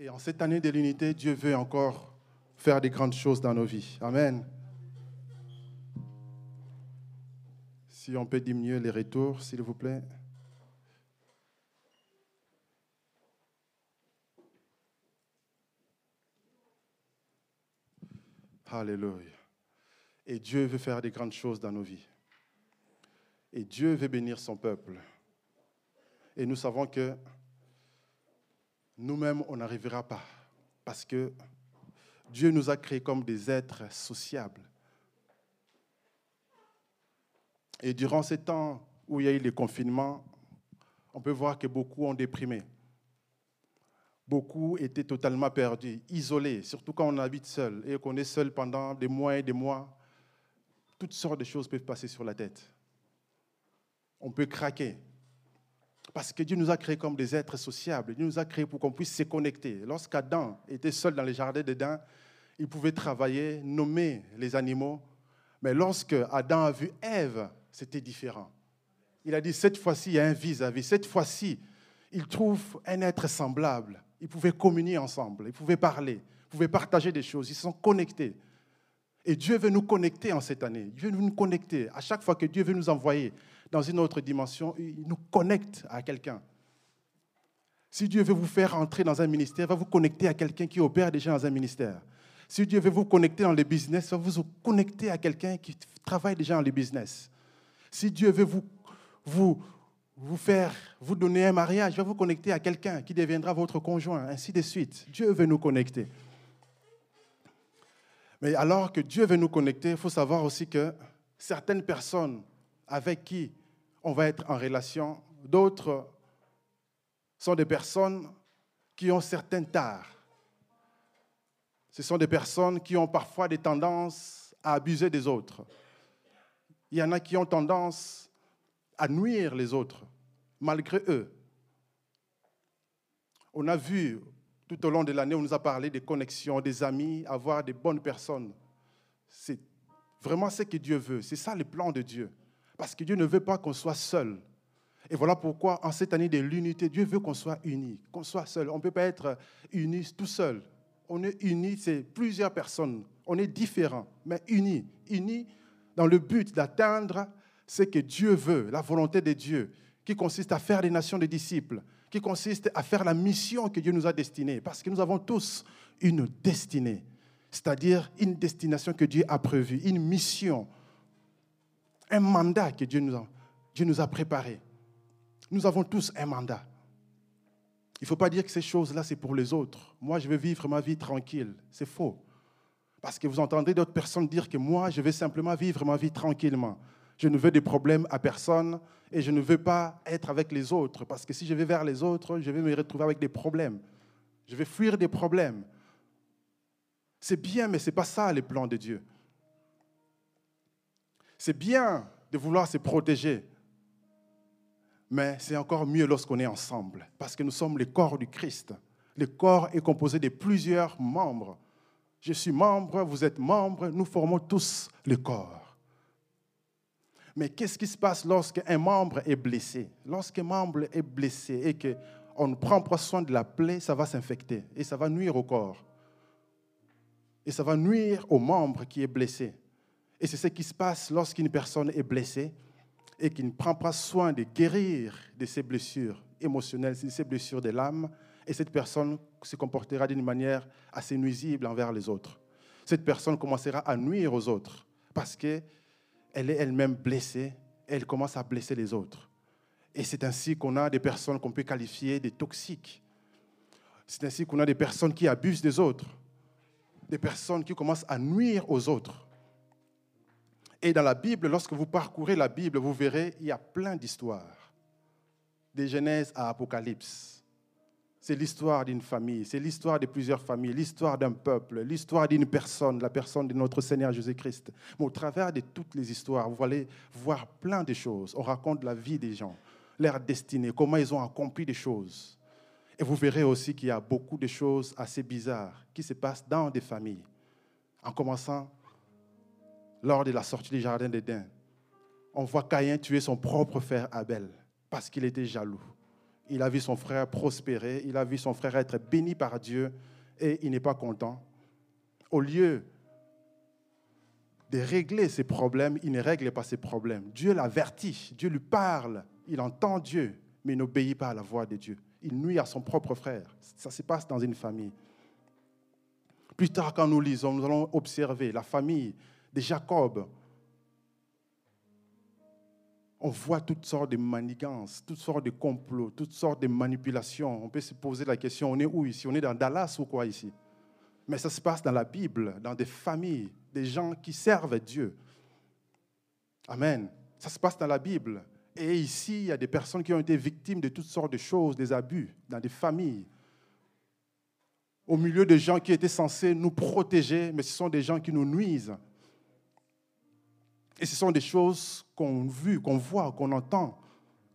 Et en cette année de l'unité, Dieu veut encore faire des grandes choses dans nos vies. Amen. Si on peut diminuer les retours, s'il vous plaît. Alléluia. Et Dieu veut faire des grandes choses dans nos vies. Et Dieu veut bénir son peuple. Et nous savons que nous-mêmes, on n'arrivera pas. Parce que Dieu nous a créés comme des êtres sociables. Et durant ces temps où il y a eu les confinements, on peut voir que beaucoup ont déprimé. Beaucoup étaient totalement perdus, isolés, surtout quand on habite seul et qu'on est seul pendant des mois et des mois. Toutes sortes de choses peuvent passer sur la tête. On peut craquer. Parce que Dieu nous a créés comme des êtres sociables. Dieu nous a créés pour qu'on puisse se connecter. Lorsqu'Adam était seul dans les jardins d'Éden, il pouvait travailler, nommer les animaux. Mais lorsque Adam a vu Ève, c'était différent. Il a dit, cette fois-ci, il y a un vis-à-vis. Cette fois-ci, il trouve un être semblable. Ils pouvaient communier ensemble, ils pouvaient parler, ils pouvaient partager des choses, ils sont connectés. Et Dieu veut nous connecter en cette année. Dieu veut nous connecter. À chaque fois que Dieu veut nous envoyer dans une autre dimension, il nous connecte à quelqu'un. Si Dieu veut vous faire entrer dans un ministère, il va vous connecter à quelqu'un qui opère déjà dans un ministère. Si Dieu veut vous connecter dans le business, il va vous connecter à quelqu'un qui travaille déjà dans le business. Si Dieu veut vous, vous, vous faire, vous donner un mariage, va vous connecter à quelqu'un qui deviendra votre conjoint, ainsi de suite. Dieu veut nous connecter. Mais alors que Dieu veut nous connecter, il faut savoir aussi que certaines personnes avec qui on va être en relation, d'autres sont des personnes qui ont certains tares. Ce sont des personnes qui ont parfois des tendances à abuser des autres. Il y en a qui ont tendance à nuire les autres, malgré eux. On a vu tout au long de l'année, on nous a parlé des connexions, des amis, avoir des bonnes personnes. C'est vraiment ce que Dieu veut. C'est ça le plan de Dieu. Parce que Dieu ne veut pas qu'on soit seul. Et voilà pourquoi, en cette année de l'unité, Dieu veut qu'on soit unis, qu'on soit seul. On ne peut pas être unis tout seul. On est unis, c'est plusieurs personnes. On est différents, mais unis. Unis dans le but d'atteindre ce que Dieu veut, la volonté de Dieu, qui consiste à faire des nations des disciples, qui consiste à faire la mission que Dieu nous a destinée, parce que nous avons tous une destinée, c'est-à-dire une destination que Dieu a prévue, une mission, un mandat que Dieu nous a, Dieu nous a préparé. Nous avons tous un mandat. Il ne faut pas dire que ces choses-là, c'est pour les autres. Moi, je veux vivre ma vie tranquille. C'est faux. Parce que vous entendez d'autres personnes dire que moi, je vais simplement vivre ma vie tranquillement. Je ne veux des problèmes à personne et je ne veux pas être avec les autres parce que si je vais vers les autres, je vais me retrouver avec des problèmes. Je vais fuir des problèmes. C'est bien, mais ce n'est pas ça les plans de Dieu. C'est bien de vouloir se protéger, mais c'est encore mieux lorsqu'on est ensemble parce que nous sommes le corps du Christ. Le corps est composé de plusieurs membres. Je suis membre, vous êtes membre, nous formons tous le corps. Mais qu'est-ce qui se passe lorsqu'un membre est blessé? Lorsqu'un membre est blessé et qu'on ne prend pas soin de la plaie, ça va s'infecter et ça va nuire au corps. Et ça va nuire au membre qui est blessé. Et c'est ce qui se passe lorsqu'une personne est blessée et qui ne prend pas soin de guérir de ses blessures émotionnelles, de ses blessures de l'âme. Et cette personne se comportera d'une manière assez nuisible envers les autres. Cette personne commencera à nuire aux autres parce que elle est elle-même blessée, elle commence à blesser les autres. Et c'est ainsi qu'on a des personnes qu'on peut qualifier de toxiques. C'est ainsi qu'on a des personnes qui abusent des autres, des personnes qui commencent à nuire aux autres. Et dans la Bible, lorsque vous parcourez la Bible, vous verrez, il y a plein d'histoires, des Genèse à Apocalypse. C'est l'histoire d'une famille, c'est l'histoire de plusieurs familles, l'histoire d'un peuple, l'histoire d'une personne, la personne de notre Seigneur Jésus-Christ. Mais au travers de toutes les histoires, vous allez voir plein de choses. On raconte la vie des gens, leur destinée, comment ils ont accompli des choses. Et vous verrez aussi qu'il y a beaucoup de choses assez bizarres qui se passent dans des familles. En commençant lors de la sortie du jardin d'Éden, on voit Caïn tuer son propre frère Abel parce qu'il était jaloux Il a vu son frère prospérer, il a vu son frère être béni par Dieu et il n'est pas content. Au lieu de régler ses problèmes, il ne règle pas ses problèmes. Dieu l'avertit, Dieu lui parle, il entend Dieu, mais il n'obéit pas à la voix de Dieu. Il nuit à son propre frère. Ça se passe dans une famille. Plus tard, quand nous lisons, nous allons observer la famille de Jacob. On voit toutes sortes de manigances, toutes sortes de complots, toutes sortes de manipulations. On peut se poser la question, on est où ici? On est dans Dallas ou quoi ici? Mais ça se passe dans la Bible, dans des familles, des gens qui servent Dieu. Amen. Ça se passe dans la Bible. Et ici, il y a des personnes qui ont été victimes de toutes sortes de choses, des abus, dans des familles. Au milieu de gens qui étaient censés nous protéger, mais ce sont des gens qui nous nuisent. Et ce sont des choses qu'on voit, qu'on voit, qu'on entend.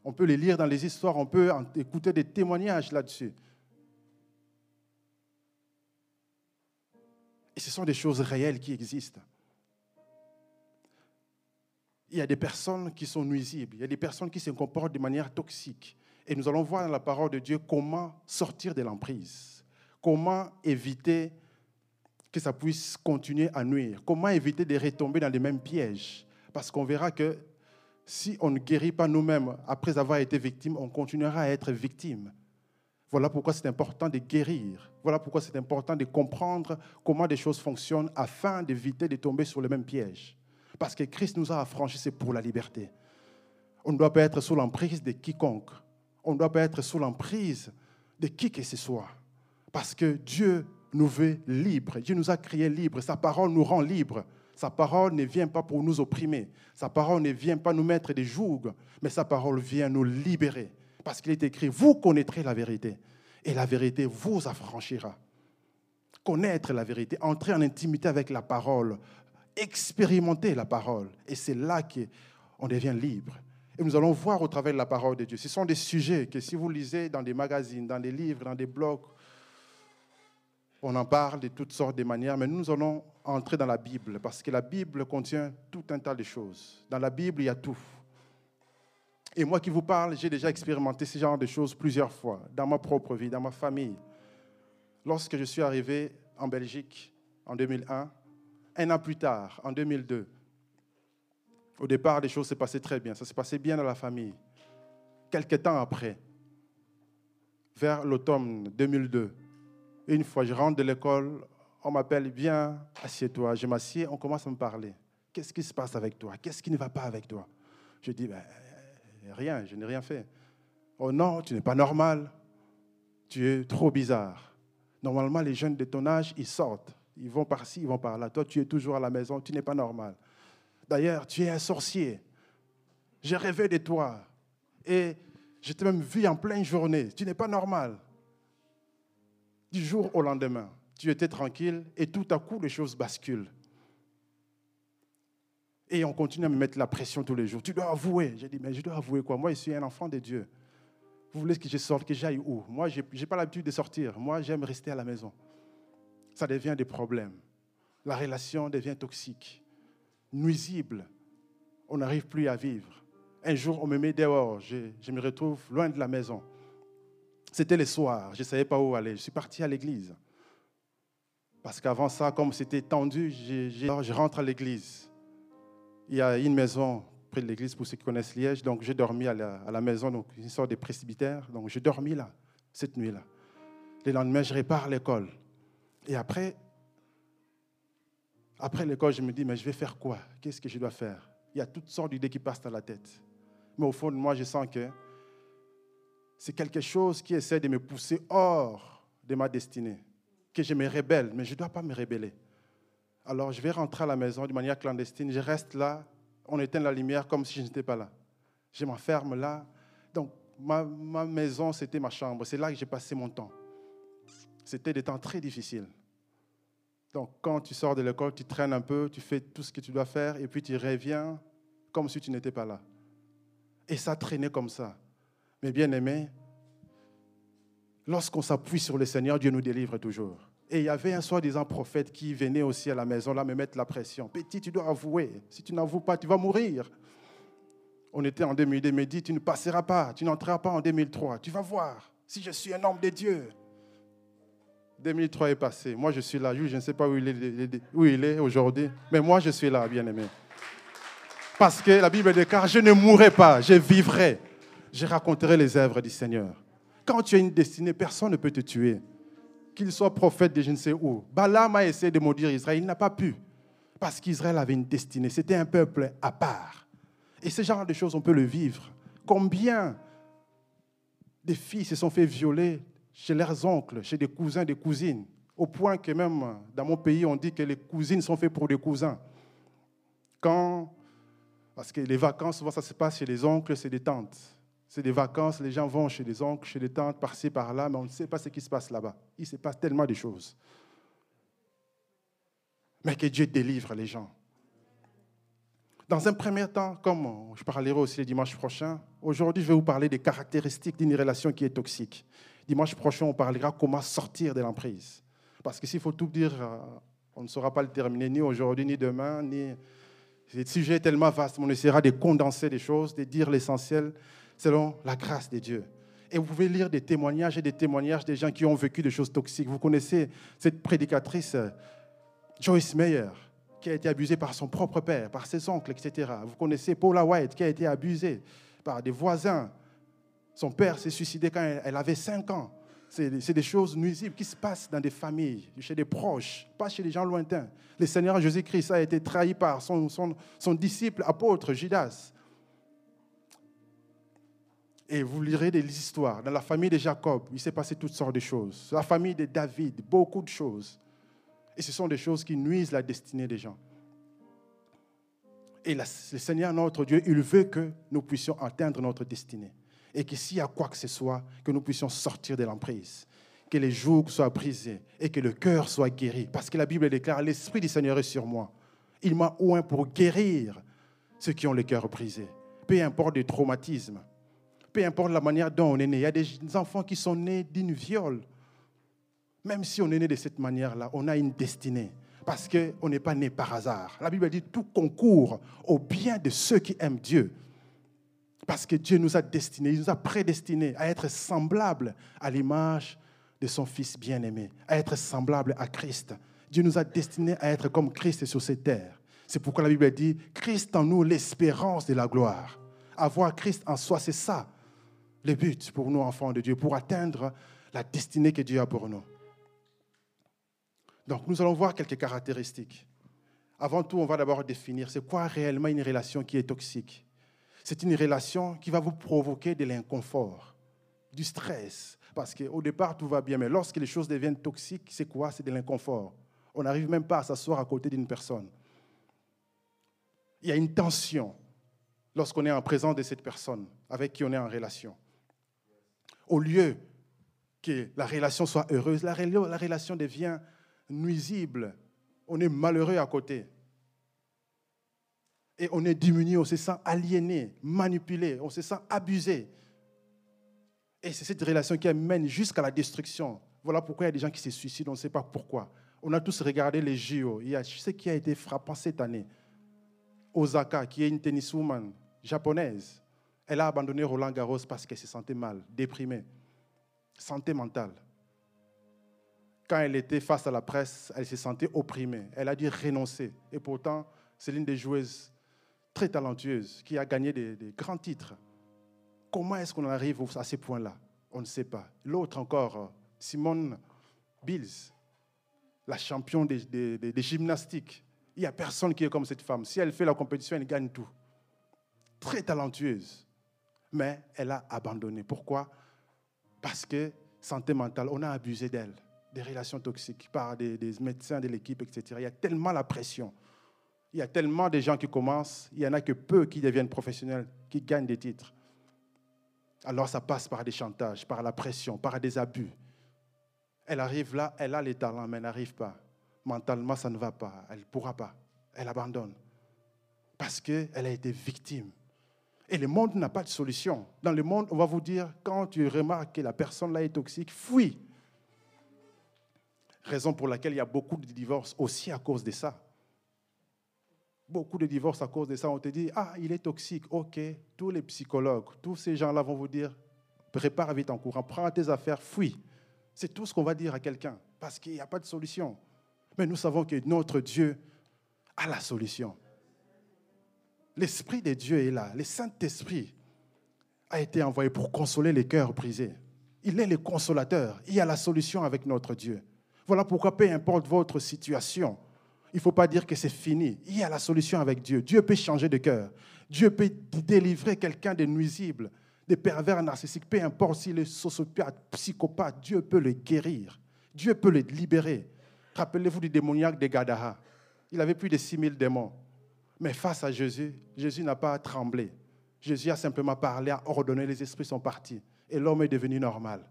On peut les lire dans les histoires, on peut écouter des témoignages là-dessus. Et ce sont des choses réelles qui existent il y a des personnes qui sont nuisibles, il y a des personnes qui se comportent de manière toxique. Et nous allons voir dans la parole de Dieu comment sortir de l'emprise, comment éviter que ça puisse continuer à nuire, comment éviter de retomber dans les mêmes pièges. Parce qu'on verra que si on ne guérit pas nous-mêmes après avoir été victime, on continuera à être victime. Voilà pourquoi c'est important de guérir. Voilà pourquoi c'est important de comprendre comment des choses fonctionnent afin d'éviter de tomber sur les mêmes pièges. Parce que Christ nous a affranchis, c'est pour la liberté. On ne doit pas être sous l'emprise de quiconque. On ne doit pas être sous l'emprise de qui que ce soit. Parce que Dieu nous veut libres. Dieu nous a créés libres. Sa parole nous rend libres. Sa parole ne vient pas pour nous opprimer. Sa parole ne vient pas nous mettre des jougs, mais sa parole vient nous libérer. Parce qu'il est écrit, vous connaîtrez la vérité. Et la vérité vous affranchira. Connaître la vérité, entrer en intimité avec la parole, expérimenter la parole. Et c'est là qu'on devient libre. Et nous allons voir au travers de la parole de Dieu. Ce sont des sujets que si vous lisez dans des magazines, dans des livres, dans des blogs, on en parle de toutes sortes de manières, mais nous allons entrer dans la Bible, parce que la Bible contient tout un tas de choses. Dans la Bible, il y a tout. Et moi qui vous parle, j'ai déjà expérimenté ce genre de choses plusieurs fois, dans ma propre vie, dans ma famille. Lorsque je suis arrivé en Belgique en 2001, un an plus tard, en 2002, au départ, les choses se passaient très bien. Ça se passait bien dans la famille. Quelques temps après, vers l'automne 2002, une fois, je rentre de l'école, on m'appelle, viens, assieds-toi. Je m'assieds, on commence à me parler. Qu'est-ce qui se passe avec toi? Qu'est-ce qui ne va pas avec toi? Je dis, ben, rien, je n'ai rien fait. Oh non, tu n'es pas normal. Tu es trop bizarre. Normalement, les jeunes de ton âge, ils sortent. Ils vont par-ci, ils vont par-là. Toi, tu es toujours à la maison, tu n'es pas normal. D'ailleurs, tu es un sorcier. J'ai rêvé de toi. Et je t'ai même vu en pleine journée. Tu n'es pas normal. Du jour au lendemain, tu étais tranquille et tout à coup, les choses basculent. Et on continue à me mettre la pression tous les jours. Tu dois avouer. J'ai dit, mais je dois avouer quoi? Moi, je suis un enfant de Dieu. Vous voulez que je sorte, que j'aille où? Moi, je n'ai pas l'habitude de sortir. Moi, j'aime rester à la maison ça devient des problèmes. La relation devient toxique, nuisible. On n'arrive plus à vivre. Un jour, on me met dehors, je, me retrouve loin de la maison. C'était le soir, je ne savais pas où aller. Je suis parti à l'église. Parce qu'avant ça, comme c'était tendu, je, rentre à l'église. Il y a une maison près de l'église pour ceux qui connaissent Liège. Donc j'ai dormi à la, à maison, donc une sorte de presbytère. Donc j'ai dormi là, cette nuit-là. Le lendemain, je répare l'école. Et après, après l'école, je me dis, mais je vais faire quoi? Qu'est-ce que je dois faire? Il y a toutes sortes d'idées qui passent dans la tête. Mais au fond de moi, je sens que c'est quelque chose qui essaie de me pousser hors de ma destinée, que je me rébelle, mais je ne dois pas me rébeller. Alors je vais rentrer à la maison de manière clandestine, je reste là, on éteint la lumière comme si je n'étais pas là. Je m'enferme là. Donc ma, ma maison, c'était ma chambre, c'est là que j'ai passé mon temps. C'était des temps très difficiles. Donc, quand tu sors de l'école, tu traînes un peu, tu fais tout ce que tu dois faire, et puis tu reviens comme si tu n'étais pas là. Et ça traînait comme ça. Mais bien aimé, lorsqu'on s'appuie sur le Seigneur, Dieu nous délivre toujours. Et il y avait un soi-disant prophète qui venait aussi à la maison, là, me mettre la pression. Petit, tu dois avouer. Si tu n'avoues pas, tu vas mourir. On était en 2002, mais dit, tu ne passeras pas, tu n'entreras pas en 2003. Tu vas voir si je suis un homme de Dieu. 2003 est passé. Moi, je suis là. Je ne sais pas où il est, où il est aujourd'hui, mais moi, je suis là, bien aimé. Parce que la Bible déclare, je ne mourrai pas, je vivrai. Je raconterai les œuvres du Seigneur. Quand tu as une destinée, personne ne peut te tuer. Qu'il soit prophète de je ne sais où. Balaam a essayé de maudire Israël, il n'a pas pu. Parce qu'Israël avait une destinée. C'était un peuple à part. Et ce genre de choses, on peut le vivre. Combien de filles se sont fait violer chez leurs oncles, chez des cousins, des cousines, au point que même dans mon pays, on dit que les cousines sont faites pour des cousins. Quand, parce que les vacances, souvent ça se passe chez les oncles, c'est des tantes. C'est des vacances, les gens vont chez les oncles, chez les tantes, par-ci, par-là, mais on ne sait pas ce qui se passe là-bas. Il se passe tellement de choses. Mais que Dieu délivre les gens. Dans un premier temps, comme je parlerai aussi le dimanche prochain, aujourd'hui je vais vous parler des caractéristiques d'une relation qui est toxique. Dimanche prochain, on parlera comment sortir de l'emprise. Parce que s'il faut tout dire, euh, on ne saura pas le terminer ni aujourd'hui, ni demain, ni... Le sujet est tellement vaste, on essaiera de condenser les choses, de dire l'essentiel selon la grâce de Dieu. Et vous pouvez lire des témoignages et des témoignages des gens qui ont vécu des choses toxiques. Vous connaissez cette prédicatrice euh, Joyce Meyer, qui a été abusée par son propre père, par ses oncles, etc. Vous connaissez Paula White, qui a été abusée par des voisins, son père s'est suicidé quand elle avait 5 ans. C'est des choses nuisibles qui se passent dans des familles, chez des proches, pas chez des gens lointains. Le Seigneur Jésus-Christ a été trahi par son, son, disciple apôtre Judas. Et vous lirez des histoires. Dans la famille de Jacob, il s'est passé toutes sortes de choses. La famille de David, beaucoup de choses. Et ce sont des choses qui nuisent la destinée des gens. Et le Seigneur, notre Dieu, il veut que nous puissions atteindre notre destinée et que s'il y a quoi que ce soit, que nous puissions sortir de l'emprise, que les jougs soient brisés et que le cœur soit guéri. Parce que la Bible déclare, l'Esprit du Seigneur est sur moi. Il m'a oint pour guérir ceux qui ont le cœur brisé. Peu importe les traumatismes, peu importe la manière dont on est né. Il y a des enfants qui sont nés d'une viole. Même si on est né de cette manière-là, on a une destinée. Parce qu'on n'est pas né par hasard. La Bible dit tout concourt au bien de ceux qui aiment Dieu. Parce que Dieu nous a destinés, il nous a prédestinés à être semblables à l'image de son Fils bien-aimé, à être semblables à Christ. Dieu nous a destinés à être comme Christ sur cette terre. C'est pourquoi la Bible dit, Christ en nous, l'espérance de la gloire. Avoir Christ en soi, c'est ça le but pour nous, enfants de Dieu, pour atteindre la destinée que Dieu a pour nous. Donc, nous allons voir quelques caractéristiques. Avant tout, on va d'abord définir c'est quoi réellement une relation qui est toxique c'est une relation qui va vous provoquer de l'inconfort, du stress. Parce qu'au départ, tout va bien, mais lorsque les choses deviennent toxiques, c'est quoi? C'est de l'inconfort. On n'arrive même pas à s'asseoir à côté d'une personne. Il y a une tension lorsqu'on est en présence de cette personne avec qui on est en relation. Au lieu que la relation soit heureuse, la relation devient nuisible. On est malheureux à côté et on est diminué, on se sent aliéné, manipulé, on se sent abusé. Et c'est cette relation qui amène jusqu'à la destruction. Voilà pourquoi il y a des gens qui se suicident, on ne sait pas pourquoi. On a tous regardé les JO. Il y a ce qui a été frappant cette année. Osaka, qui est une tenniswoman japonaise, elle a abandonné Roland Garros parce qu'elle se sentait mal, déprimée, santé mentale. Quand elle était face à la presse, elle se sentait opprimée. Elle a dû renoncer. Et pourtant, c'est l'une des joueuses très talentueuse, qui a gagné des, grands titres. Comment est-ce qu'on arrive à ces points-là On ne sait pas. L'autre encore, Simone Bills, la championne des, gymnastiques. Il n'y a personne qui est comme cette femme. Si elle fait la compétition, elle gagne tout. Très talentueuse. Mais elle a abandonné. Pourquoi? Parce que santé mentale, on a abusé d'elle. Des relations toxiques par des, médecins de l'équipe, etc. Il y a tellement la pression. Il y a tellement de gens qui commencent, il n'y en a que peu qui deviennent professionnels, qui gagnent des titres. Alors ça passe par des chantages, par la pression, par des abus. Elle arrive là, elle a les talents, mais elle n'arrive pas. Mentalement, ça ne va pas. Elle ne pourra pas. Elle abandonne. Parce qu'elle a été victime. Et le monde n'a pas de solution. Dans le monde, on va vous dire, quand tu remarques que la personne là est toxique, fuis. Raison pour laquelle il y a beaucoup de divorces aussi à cause de ça. Beaucoup de divorces à cause de ça. On te dit, ah, il est toxique. OK, tous les psychologues, tous ces gens-là vont vous dire, prépare vite en courant, prends tes affaires, fuis. C'est tout ce qu'on va dire à quelqu'un, parce qu'il n'y a pas de solution. Mais nous savons que notre Dieu a la solution. L'Esprit de Dieu est là. Le Saint-Esprit a été envoyé pour consoler les cœurs brisés. Il est le consolateur. Il y a la solution avec notre Dieu. Voilà pourquoi, peu importe votre situation, il ne faut pas dire que c'est fini. Il y a la solution avec Dieu. Dieu peut changer de cœur. Dieu peut délivrer quelqu'un de nuisibles, des pervers narcissiques, peu importe s'il est sociopathe, psychopathe, Dieu peut le guérir. Dieu peut le libérer. Rappelez-vous du démoniaque de Gadaha. Il avait plus de 6000 démons. Mais face à Jésus, Jésus n'a pas tremblé. Jésus a simplement parlé, a ordonné, les esprits sont partis. Et l'homme est devenu normal.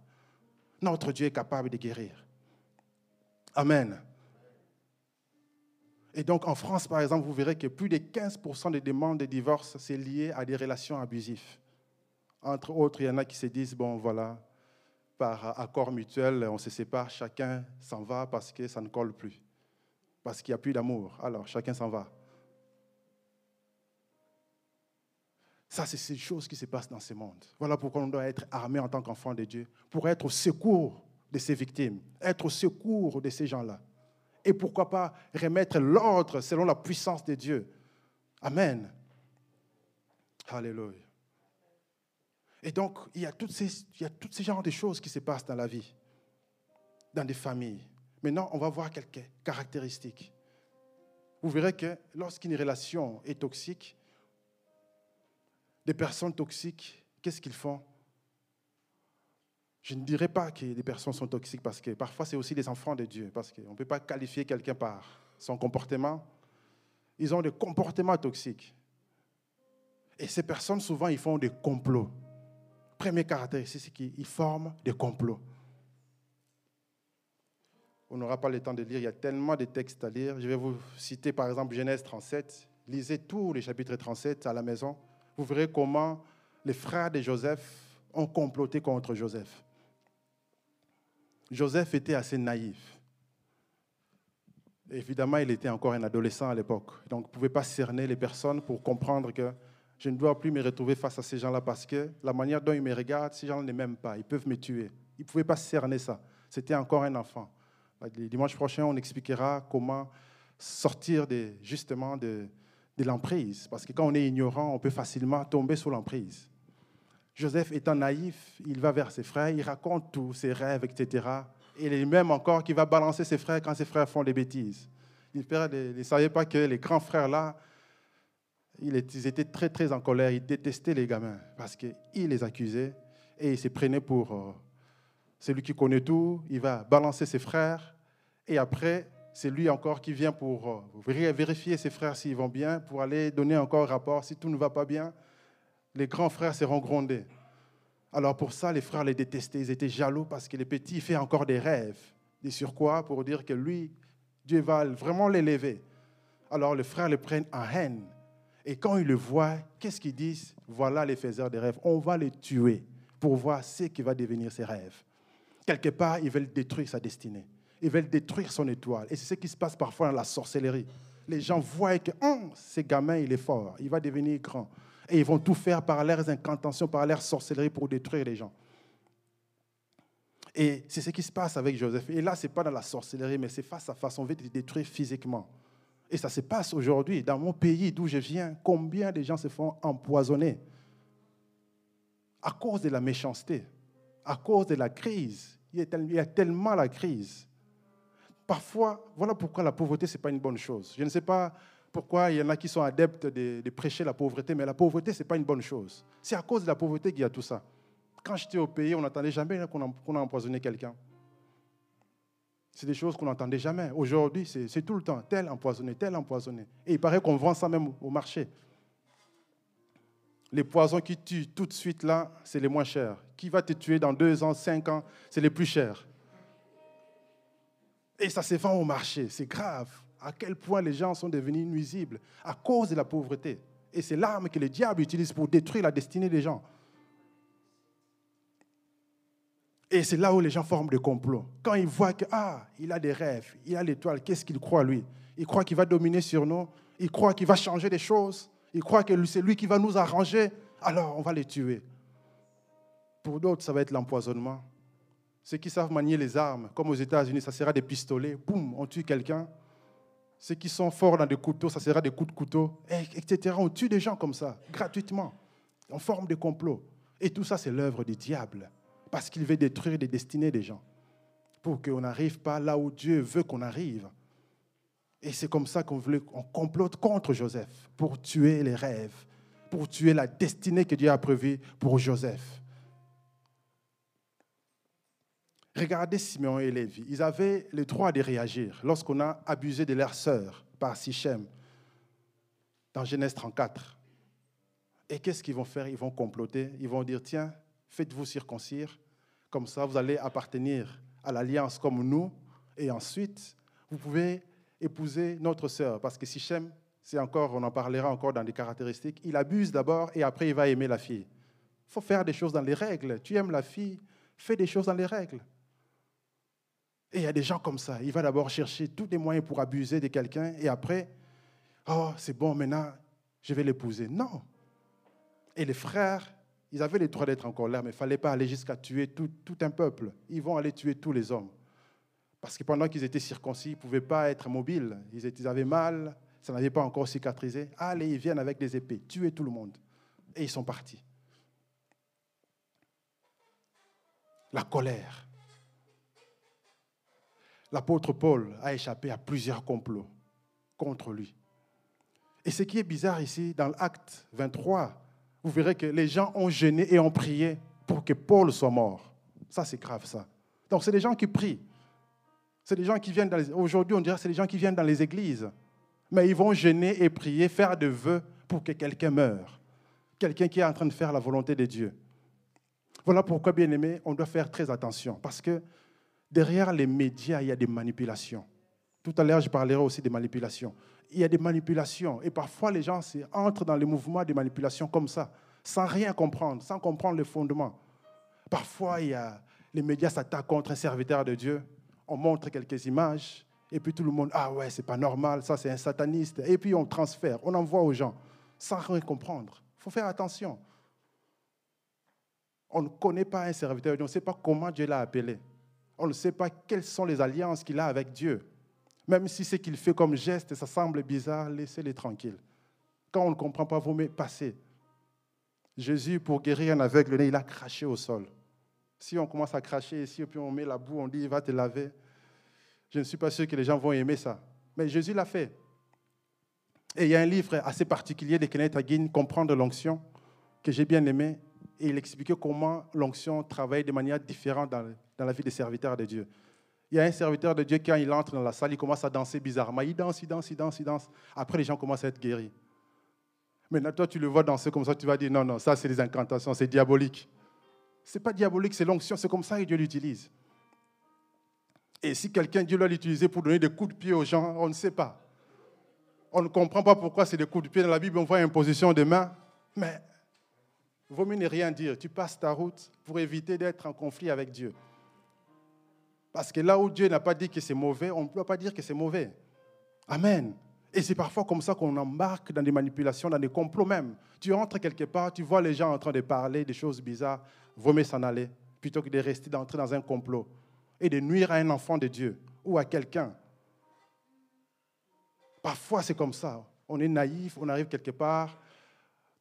Notre Dieu est capable de guérir. Amen. Et donc en France, par exemple, vous verrez que plus de 15% des demandes de divorce, c'est lié à des relations abusives. Entre autres, il y en a qui se disent, bon voilà, par accord mutuel, on se sépare, chacun s'en va parce que ça ne colle plus, parce qu'il n'y a plus d'amour. Alors, chacun s'en va. Ça, c'est ces choses qui se passent dans ce monde. Voilà pourquoi on doit être armé en tant qu'enfant de Dieu, pour être au secours de ces victimes, être au secours de ces gens-là. Et pourquoi pas remettre l'ordre selon la puissance de Dieu. Amen. Alléluia. Et donc, il y, a toutes ces, il de choses qui se passent dans la vie, dans des familles. Maintenant, on va voir quelques caractéristiques. Vous verrez que lorsqu'une relation est toxique, des personnes toxiques, qu'est-ce qu'ils font? Je ne dirais pas que les personnes sont toxiques parce que parfois c'est aussi des enfants de Dieu, parce qu'on ne peut pas qualifier quelqu'un par son comportement. Ils ont des comportements toxiques. Et ces personnes, souvent, ils font des complots. Premier caractéristique, c'est qu'ils forment des complots. On n'aura pas le temps de lire, il y a tellement de textes à lire. Je vais vous citer par exemple Genèse 37. Lisez tous les chapitres 37 à la maison vous verrez comment les frères de Joseph ont comploté contre Joseph. Joseph était assez naïf. Évidemment, il était encore un adolescent à l'époque. Donc, il ne pouvait pas cerner les personnes pour comprendre que je ne dois plus me retrouver face à ces gens-là parce que la manière dont ils me regardent, ces gens ne m'aiment pas. Ils peuvent me tuer. Il ne pouvait pas cerner ça. C'était encore un enfant. Le dimanche prochain, on expliquera comment sortir justement de, de l'emprise, parce que quand on est ignorant, on peut facilement tomber sous l'emprise. Joseph étant naïf, il va vers ses frères, il raconte tous ses rêves, etc. Et il est même encore qui va balancer ses frères quand ses frères font des bêtises. Il ne savait pas que les grands frères là, ils étaient très très en colère, ils détestaient les gamins parce qu'il les accusait et il se prenait pour euh, celui qui connaît tout, il va balancer ses frères et après c'est lui encore qui vient pour euh, vérifier ses frères s'ils vont bien, pour aller donner encore un rapport. Si tout ne va pas bien, les grands frères seront grondés. Alors pour ça, les frères les détestaient, ils étaient jaloux parce que les petits fait encore des rêves, des surquois pour dire que lui, Dieu va vraiment l'élever. Alors les frères le prennent en haine. Et quand ils le voient, qu'est-ce qu'ils disent? Voilà les faiseurs des rêves, on va les tuer pour voir ce qui va devenir ses rêves. Quelque part, ils veulent détruire sa destinée. Ils veulent détruire son étoile. Et c'est ce qui se passe parfois dans la sorcellerie. Les gens voient que oh, ce gamin, il est fort, il va devenir grand. Et ils vont tout faire par leurs incantations, par leur sorcellerie pour détruire les gens. Et c'est ce qui se passe avec Joseph. Et là, ce n'est pas dans la sorcellerie, mais c'est face à face. On veut te détruire physiquement. Et ça se passe aujourd'hui. Dans mon pays d'où je viens, combien de gens se font empoisonner à cause de la méchanceté, à cause de la crise. Il y a tellement la crise parfois, voilà pourquoi la pauvreté, ce n'est pas une bonne chose. Je ne sais pas pourquoi il y en a qui sont adeptes de, prêcher la pauvreté, mais la pauvreté, ce n'est pas une bonne chose. C'est à cause de la pauvreté qu'il y a tout ça. Quand j'étais au pays, on n'entendait jamais qu'on a, empoisonné quelqu'un. C'est des choses qu'on n'entendait jamais. Aujourd'hui, c'est tout le temps, tel empoisonné, tel empoisonné. Et il paraît qu'on vend ça même au marché. Les poisons qui tuent tout de suite là, c'est les moins chers. Qui va te tuer dans deux ans, cinq ans, c'est les plus chers. Et ça se vend au marché. C'est grave. À quel point les gens sont devenus nuisibles à cause de la pauvreté. Et c'est l'arme que le diable utilise pour détruire la destinée des gens. Et c'est là où les gens forment des complots. Quand ils voient que, ah, il a des rêves, il a l'étoile, qu'est-ce qu'il croit lui? Il croit qu'il va dominer sur nous. Il croit qu'il va changer les choses. Il croit que c'est lui qui va nous arranger. Alors, on va les tuer. Pour d'autres, ça va être l'empoisonnement. Ceux qui savent manier les armes, comme aux États-Unis, ça sera des pistolets. Boum, on tue quelqu'un. Ceux qui sont forts dans des couteaux, ça sera des coups de couteau, etc. On tue des gens comme ça, gratuitement. On forme des complots. Et tout ça, c'est l'œuvre du diable. Parce qu'il veut détruire les destinées des gens. Pour qu'on n'arrive pas là où Dieu veut qu'on arrive. Et c'est comme ça qu'on on complote contre Joseph, pour tuer les rêves, pour tuer la destinée que Dieu a prévue pour Joseph. Regardez Simeon et Lévi. Ils avaient le droit de réagir lorsqu'on a abusé de leur sœur par Sichem dans Genèse 34. Et qu'est-ce qu'ils vont faire? Ils vont comploter. Ils vont dire tiens, faites-vous circoncire. Comme ça, vous allez appartenir à l'alliance comme nous. Et ensuite, vous pouvez épouser notre sœur. Parce que Sichem, c'est encore, on en parlera encore dans des caractéristiques, il abuse d'abord et après il va aimer la fille. Il faut faire des choses dans les règles. Tu aimes la fille, fais des choses dans les règles. Et il y a des gens comme ça. Il va d'abord chercher tous les moyens pour abuser de quelqu'un et après, oh, c'est bon, maintenant, je vais l'épouser. Non. Et les frères, ils avaient le droit d'être en colère, mais il ne fallait pas aller jusqu'à tuer tout, un peuple. Ils vont aller tuer tous les hommes. Parce que pendant qu'ils étaient circoncis, ils ne pouvaient pas être mobiles. Ils avaient mal, ça n'avait pas encore cicatrisé. Allez, ils viennent avec des épées, tuer tout le monde. Et ils sont partis. La colère l'apôtre Paul a échappé à plusieurs complots contre lui. Et ce qui est bizarre ici, dans l'acte 23, vous verrez que les gens ont gêné et ont prié pour que Paul soit mort. Ça, c'est grave, ça. Donc, c'est des gens qui prient. C'est des gens qui viennent. Aujourd'hui, on dirait que c'est des gens qui viennent dans les églises. Mais ils vont gêner et prier, faire des vœux pour que quelqu'un meure. Quelqu'un qui est en train de faire la volonté de Dieu. Voilà pourquoi, bien aimé, on doit faire très attention. Parce que derrière les médias, il y a des manipulations. Tout à l'heure, je parlerai aussi des manipulations. Il y a des manipulations. Et parfois, les gens entrent dans les mouvements de manipulation comme ça, sans rien comprendre, sans comprendre le fondement. Parfois, les médias s'attaquent contre un serviteur de Dieu. On montre quelques images. Et puis tout le monde, ah ouais, c'est pas normal, ça c'est un sataniste. Et puis on transfère, on envoie aux gens, sans rien comprendre. Il faut faire attention. On ne connaît pas un serviteur on ne sait pas comment Dieu l'a appelé on ne sait pas quelles sont les alliances qu'il a avec Dieu. Même si ce qu'il fait comme geste, ça semble bizarre, laissez-les tranquilles. Quand on ne comprend pas, vous mettez passez. Jésus, pour guérir un aveugle, il a craché au sol. Si on commence à cracher ici, et puis on met la boue, on dit, va te laver. Je ne suis pas sûr que les gens vont aimer ça. Mais Jésus l'a fait. Et il y a un livre assez particulier de Kenneth Hagin, Comprendre l'onction, que j'ai bien aimé. Et il expliquait comment l'onction travaille de manière différente dans, dans la vie des serviteurs de Dieu. Il y a un serviteur de Dieu, quand il entre dans la salle, il commence à danser bizarrement. Il danse, il danse, il danse, il danse. Après, les gens commencent à être guéris. Maintenant, toi, tu le vois danser comme ça, tu vas dire non, non, ça, c'est des incantations, c'est diabolique. Ce n'est pas diabolique, c'est l'onction, c'est comme ça que Dieu l'utilise. Et si quelqu'un, Dieu l'a utilisé pour donner des coups de pied aux gens, on ne sait pas. On ne comprend pas pourquoi c'est des coups de pied. Dans la Bible, on voit une position de main. Mais vaut mieux ne rien dire. Tu passes ta route pour éviter d'être en conflit avec Dieu. Parce que là où Dieu n'a pas dit que c'est mauvais, on ne peut pas dire que c'est mauvais. Amen. Et c'est parfois comme ça qu'on embarque dans des manipulations, dans des complots même. Tu entres quelque part, tu vois les gens en train de parler des choses bizarres, vaut mieux s'en aller, plutôt que de rester d'entrer dans un complot et de nuire à un enfant de Dieu ou à quelqu'un. Parfois, c'est comme ça. On est naïf, on arrive quelque part,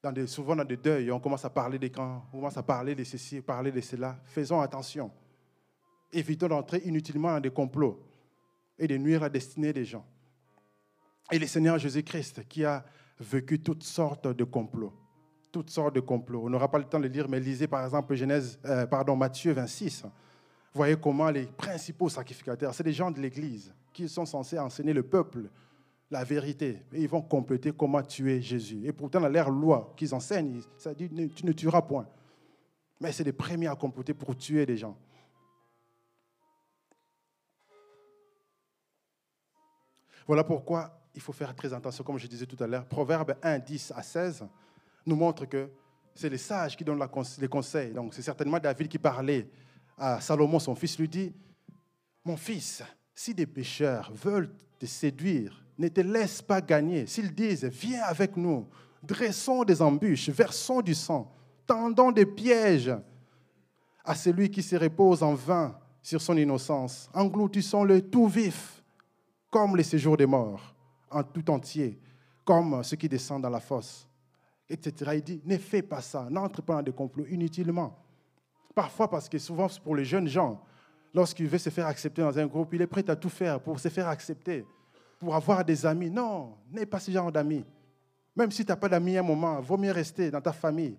dans souvent dans des deuils, on commence à parler des camps, on commence à parler de ceci, parler de cela. Faisons attention évitons d'entrer inutilement dans des complots et de nuire la destinée des gens. Et le Seigneur Jésus-Christ qui a vécu toutes sortes de complots, toutes sortes de complots. On n'aura pas le temps de lire, mais lisez par exemple Genèse, euh, pardon, Matthieu 26. Voyez comment les principaux sacrificateurs, c'est des gens de l'Église qui sont censés enseigner le peuple la vérité. Ils vont compléter comment tuer Jésus. Et pourtant, dans leur loi qu'ils enseignent, ça dit tu ne tueras point. Mais c'est les premiers à compléter pour tuer des gens. Voilà pourquoi il faut faire très attention, comme je disais tout à l'heure. Proverbe 1, 10 à 16 nous montre que c'est les sages qui donnent les conseils. Donc c'est certainement David qui parlait à Salomon, son fils, lui dit, mon fils, si des pécheurs veulent te séduire, Ne te laisse pas gagner. S'ils disent, viens avec nous, dressons des embûches, versons du sang, tendons des pièges à celui qui se repose en vain sur son innocence, engloutissons-le tout vif, comme les séjours des morts, en tout entier, comme ceux qui descendent dans la fosse, etc. Il dit, ne fais pas ça, n'entre pas dans des complots inutilement. Parfois, parce que souvent, pour les jeunes gens, lorsqu'il veut se faire accepter dans un groupe, il est prêt à tout faire pour se faire accepter, pour avoir des amis. Non, n'aie pas ce genre d'amis. Même si tu n'as pas d'amis à un moment, vaut mieux rester dans ta famille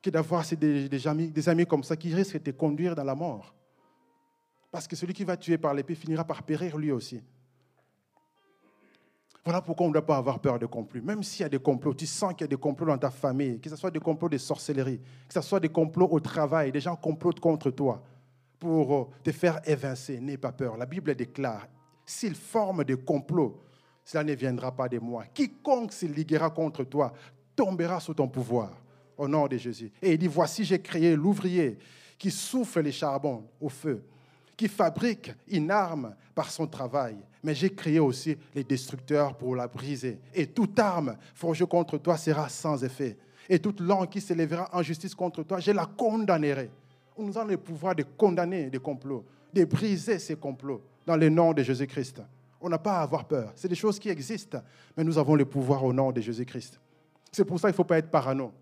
que d'avoir des, amis, des amis comme ça qui risquent de te conduire dans la mort. Parce que celui qui va tuer par l'épée finira par périr lui aussi. Voilà pourquoi on ne doit pas avoir peur de complots. Même s'il y a des complots, tu sens qu'il y a des complots dans ta famille, que ce soit des complots de sorcellerie, que ce soit des complots au travail, des gens complotent contre toi pour te faire évincer. N'aie pas peur. La Bible déclare, s'ils forment des complots, cela ne viendra pas de moi. Quiconque se liguera contre toi tombera sous ton pouvoir au nom de Jésus. Et il dit, voici, j'ai créé l'ouvrier qui souffle les charbons au feu, qui fabrique une arme par son travail. Mais j'ai créé aussi les destructeurs pour la briser. Et toute arme forgée contre toi sera sans effet. Et toute langue qui s'élèvera en justice contre toi, je la condamnerai. Nous avons le pouvoir de condamner des complots, de briser ces complots dans le nom de Jésus-Christ. On n'a pas à avoir peur. C'est des choses qui existent, mais nous avons le pouvoir au nom de Jésus-Christ. C'est pour ça qu'il ne faut pas être parano.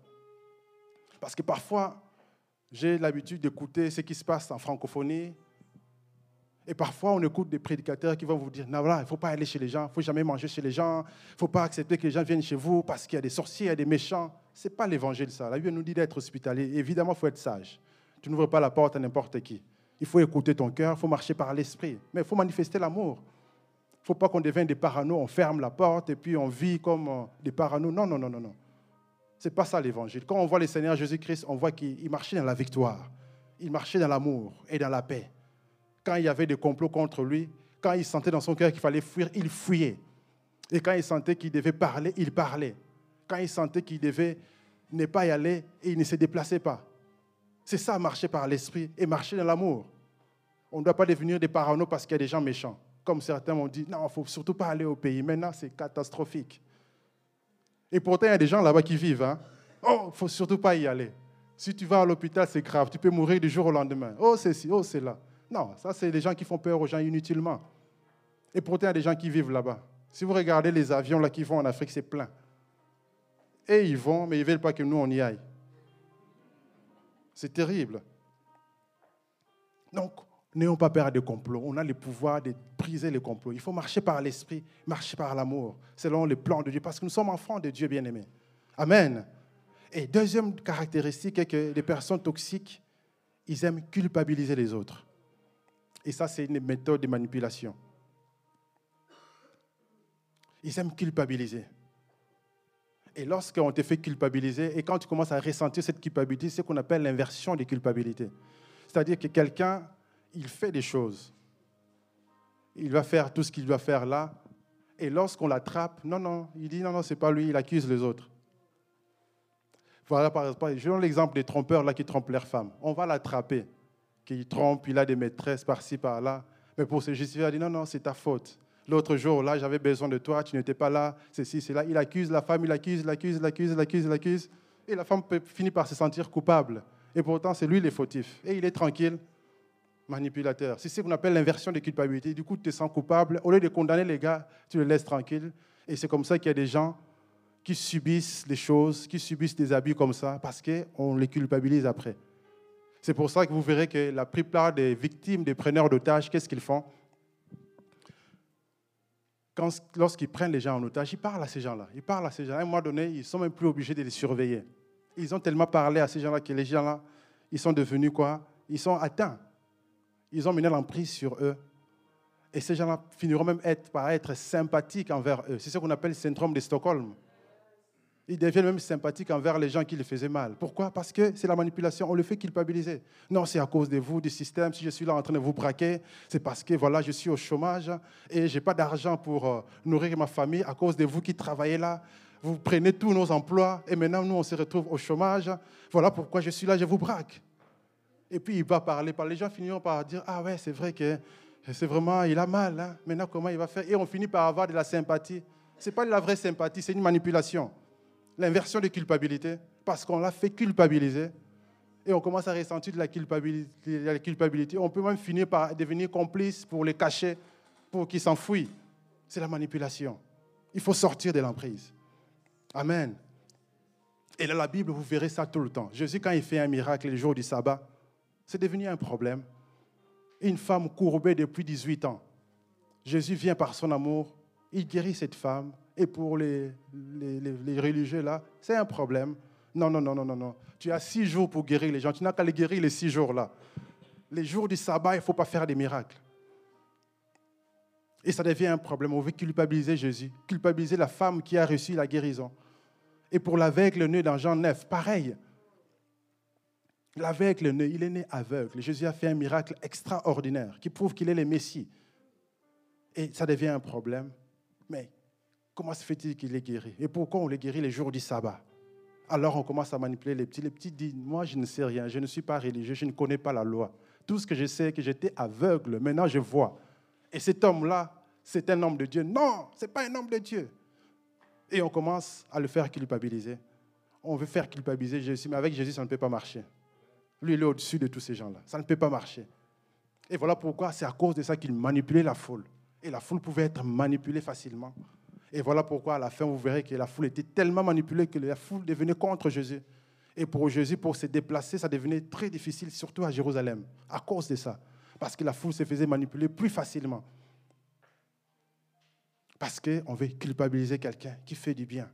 Parce que parfois, j'ai l'habitude d'écouter ce qui se passe en francophonie. Et parfois, on écoute des prédicateurs qui vont vous dire, non, il ne faut pas aller chez les gens, il ne faut jamais manger chez les gens, il ne faut pas accepter que les gens viennent chez vous parce qu'il y a des sorciers, il y a des méchants. Ce n'est pas l'évangile, ça. La Bible nous dit d'être hospitalier. Évidemment, il faut être sage. Tu n'ouvres pas la porte à n'importe qui. Il faut écouter ton cœur, il faut marcher par l'esprit. Mais il faut manifester l'amour. Il ne faut pas qu'on devienne des parano, on ferme la porte et puis on vit comme euh, des parano. Non, non, non, non, non. Ce n'est pas ça l'évangile. Quand on voit le Seigneur Jésus-Christ, on voit qu'il marchait dans la victoire. Il marchait dans l'amour et dans la paix. Quand il y avait des complots contre lui, quand il sentait dans son cœur qu'il fallait fuir, il fuyait. Et quand il sentait qu'il devait parler, il parlait. Quand il sentait qu'il devait ne pas y aller, il ne se déplaçait pas. C'est ça, marcher par l'esprit et marcher dans l'amour. On ne doit pas devenir des parano parce qu'il y a des gens méchants. Comme certains m'ont dit, non, il ne faut surtout pas aller au pays. Maintenant, c'est catastrophique. Et pourtant, il y a des gens là-bas qui vivent. Hein. Oh, il ne faut surtout pas y aller. Si tu vas à l'hôpital, c'est grave. Tu peux mourir du jour au lendemain. Oh, c'est ci, oh, c'est là. Non, ça, c'est des gens qui font peur aux gens inutilement. Et pourtant, il y a des gens qui vivent là-bas. Si vous regardez les avions là qui vont en Afrique, c'est plein. Et ils vont, mais ils ne veulent pas que nous, on y aille. C'est terrible. Donc, N'ayons pas peur des complots. On a le pouvoir de briser les complots. Il faut marcher par l'esprit, marcher par l'amour, selon les plans de Dieu, parce que nous sommes enfants de Dieu bien-aimé. Amen. Et deuxième caractéristique est que les personnes toxiques, ils aiment culpabiliser les autres. Et ça, c'est une méthode de manipulation. Ils aiment culpabiliser. Et lorsqu'on te fait culpabiliser, et quand tu commences à ressentir cette culpabilité, c'est ce qu'on appelle l'inversion des culpabilités. C'est-à-dire que quelqu'un il fait des choses. Il va faire tout ce qu'il doit faire là. Et lorsqu'on l'attrape, non, non, il dit non, non, c'est pas lui, il accuse les autres. Voilà, par exemple, je l'exemple des trompeurs là qui trompent leurs femmes. On va l'attraper, qu'il trompe, il a des maîtresses par-ci, par-là. Mais pour se justifier, il dit non, non, c'est ta faute. L'autre jour, là, j'avais besoin de toi, tu n'étais pas là, c'est ci, c'est là. Il accuse la femme, il accuse, il accuse, il accuse, il accuse, il accuse. Et la femme finit par se sentir coupable. Et pourtant, c'est lui le fautif. Et il est tranquille, manipulateur. C'est ce qu'on appelle l'inversion de culpabilité. Du coup, tu te sens coupable. Au lieu de condamner les gars, tu les laisses tranquilles. Et c'est comme ça qu'il y a des gens qui subissent les choses, qui subissent des abus comme ça, parce qu'on les culpabilise après. C'est pour ça que vous verrez que la plupart des victimes des preneurs d'otages, qu'est-ce qu'ils font? Lorsqu'ils prennent les gens en otage, ils parlent à ces gens-là. Ils parlent à ces gens-là. Un moment donné, ils sont même plus obligés de les surveiller. Ils ont tellement parlé à ces gens-là que les gens-là, ils sont devenus quoi? Ils sont atteints ils ont mené l'emprise sur eux. Et ces gens-là finiront même par être sympathiques envers eux. C'est ce qu'on appelle le syndrome de Stockholm. Ils deviennent même sympathiques envers les gens qui les faisaient mal. Pourquoi? Parce que c'est la manipulation. On le fait culpabiliser. Non, c'est à cause de vous, du système. Si je suis là en train de vous braquer, c'est parce que voilà, je suis au chômage et je n'ai pas d'argent pour euh, nourrir ma famille à cause de vous qui travaillez là. Vous prenez tous nos emplois et maintenant nous, on se retrouve au chômage. Voilà pourquoi je suis là, je vous braque. Et puis il va parler, par les gens finiront par dire Ah ouais, c'est vrai que c'est vraiment, il a mal. Hein. Maintenant, comment il va faire? Et on finit par avoir de la sympathie. Ce n'est pas de la vraie sympathie, c'est une manipulation. L'inversion de culpabilité, parce qu'on l'a fait culpabiliser. Et on commence à ressentir de la culpabilité, la culpabilité. On peut même finir par devenir complice pour les cacher, pour qu'ils s'enfuient. C'est la manipulation. Il faut sortir de l'emprise. Amen. Et dans la Bible, vous verrez ça tout le temps. Jésus, quand il fait un miracle le jour du sabbat, c'est devenu un problème. Une femme courbée depuis 18 ans. Jésus vient par son amour, il guérit cette femme. Et pour les, les, religieux, là, c'est un problème. Non, non, non, non, non, non. Tu as six jours pour guérir les gens. Tu n'as qu'à les guérir les six jours là. Les jours du sabbat, il ne faut pas faire des miracles. Et ça devient un problème. On veut culpabiliser Jésus, culpabiliser la femme qui a reçu la guérison. Et pour l'aveugle né dans Jean 9, pareil. L'aveugle né, il est né aveugle. Jésus a fait un miracle extraordinaire qui prouve qu'il est le Messie. Et ça devient un problème. Mais comment se fait-il qu'il est guéri? Et pourquoi on le guérit les jours du sabbat? Alors on commence à manipuler les petits. Les petits disent, moi je ne sais rien, je ne suis pas religieux, je ne connais pas la loi. Tout ce que je sais, c'est que j'étais aveugle, maintenant je vois. Et cet homme-là, c'est un homme de Dieu. Non, ce n'est pas un homme de Dieu. Et on commence à le faire culpabiliser. On veut faire culpabiliser Jésus, mais avec Jésus, ça ne peut pas marcher. Lui, il est au-dessus de tous ces gens-là. Ça ne peut pas marcher. Et voilà pourquoi c'est à cause de ça qu'il manipulait la foule. Et la foule pouvait être manipulée facilement. Et voilà pourquoi à la fin, vous verrez que la foule était tellement manipulée que la foule devenait contre Jésus. Et pour Jésus, pour se déplacer, ça devenait très difficile, surtout à Jérusalem, à cause de ça. Parce que la foule se faisait manipuler plus facilement. Parce qu'on veut culpabiliser quelqu'un qui fait du bien.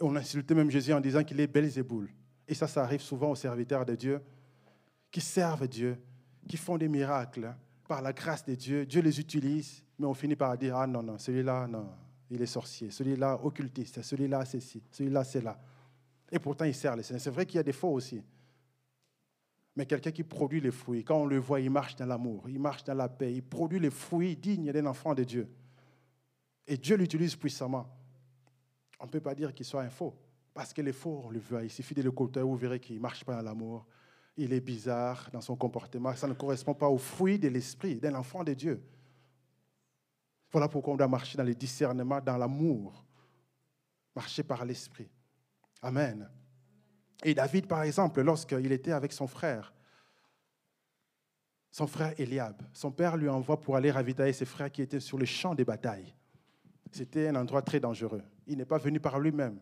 On insultait même Jésus en disant qu'il est Belzéboul. Et ça, ça arrive souvent aux serviteurs de Dieu qui servent Dieu, qui font des miracles par la grâce de Dieu. Dieu les utilise, mais on finit par dire Ah non, non, celui-là, non, il est sorcier. Celui-là, occultiste. Celui-là, c'est ci. Celui-là, c'est là. Et pourtant, il sert les Seigneur. C'est vrai qu'il y a des faux aussi mais quelqu'un qui produit les fruits. Quand on le voit, il marche dans l'amour, il marche dans la paix, il produit les fruits dignes d'un enfant de Dieu. Et Dieu l'utilise puissamment. On ne peut pas dire qu'il soit un faux, parce que les faux, on le voit. Il suffit de le côté, vous verrez qu'il ne marche pas dans l'amour. Il est bizarre dans son comportement. Ça ne correspond pas au fruit de l'esprit d'un enfant de Dieu. Voilà pourquoi on doit marcher dans le discernement, dans l'amour. Marcher par l'esprit. Amen. Et David, par exemple, lorsqu'il était avec son frère, son frère Eliab, son père lui envoie pour aller ravitailler ses frères qui étaient sur le champ des batailles. C'était un endroit très dangereux. Il n'est pas venu par lui-même.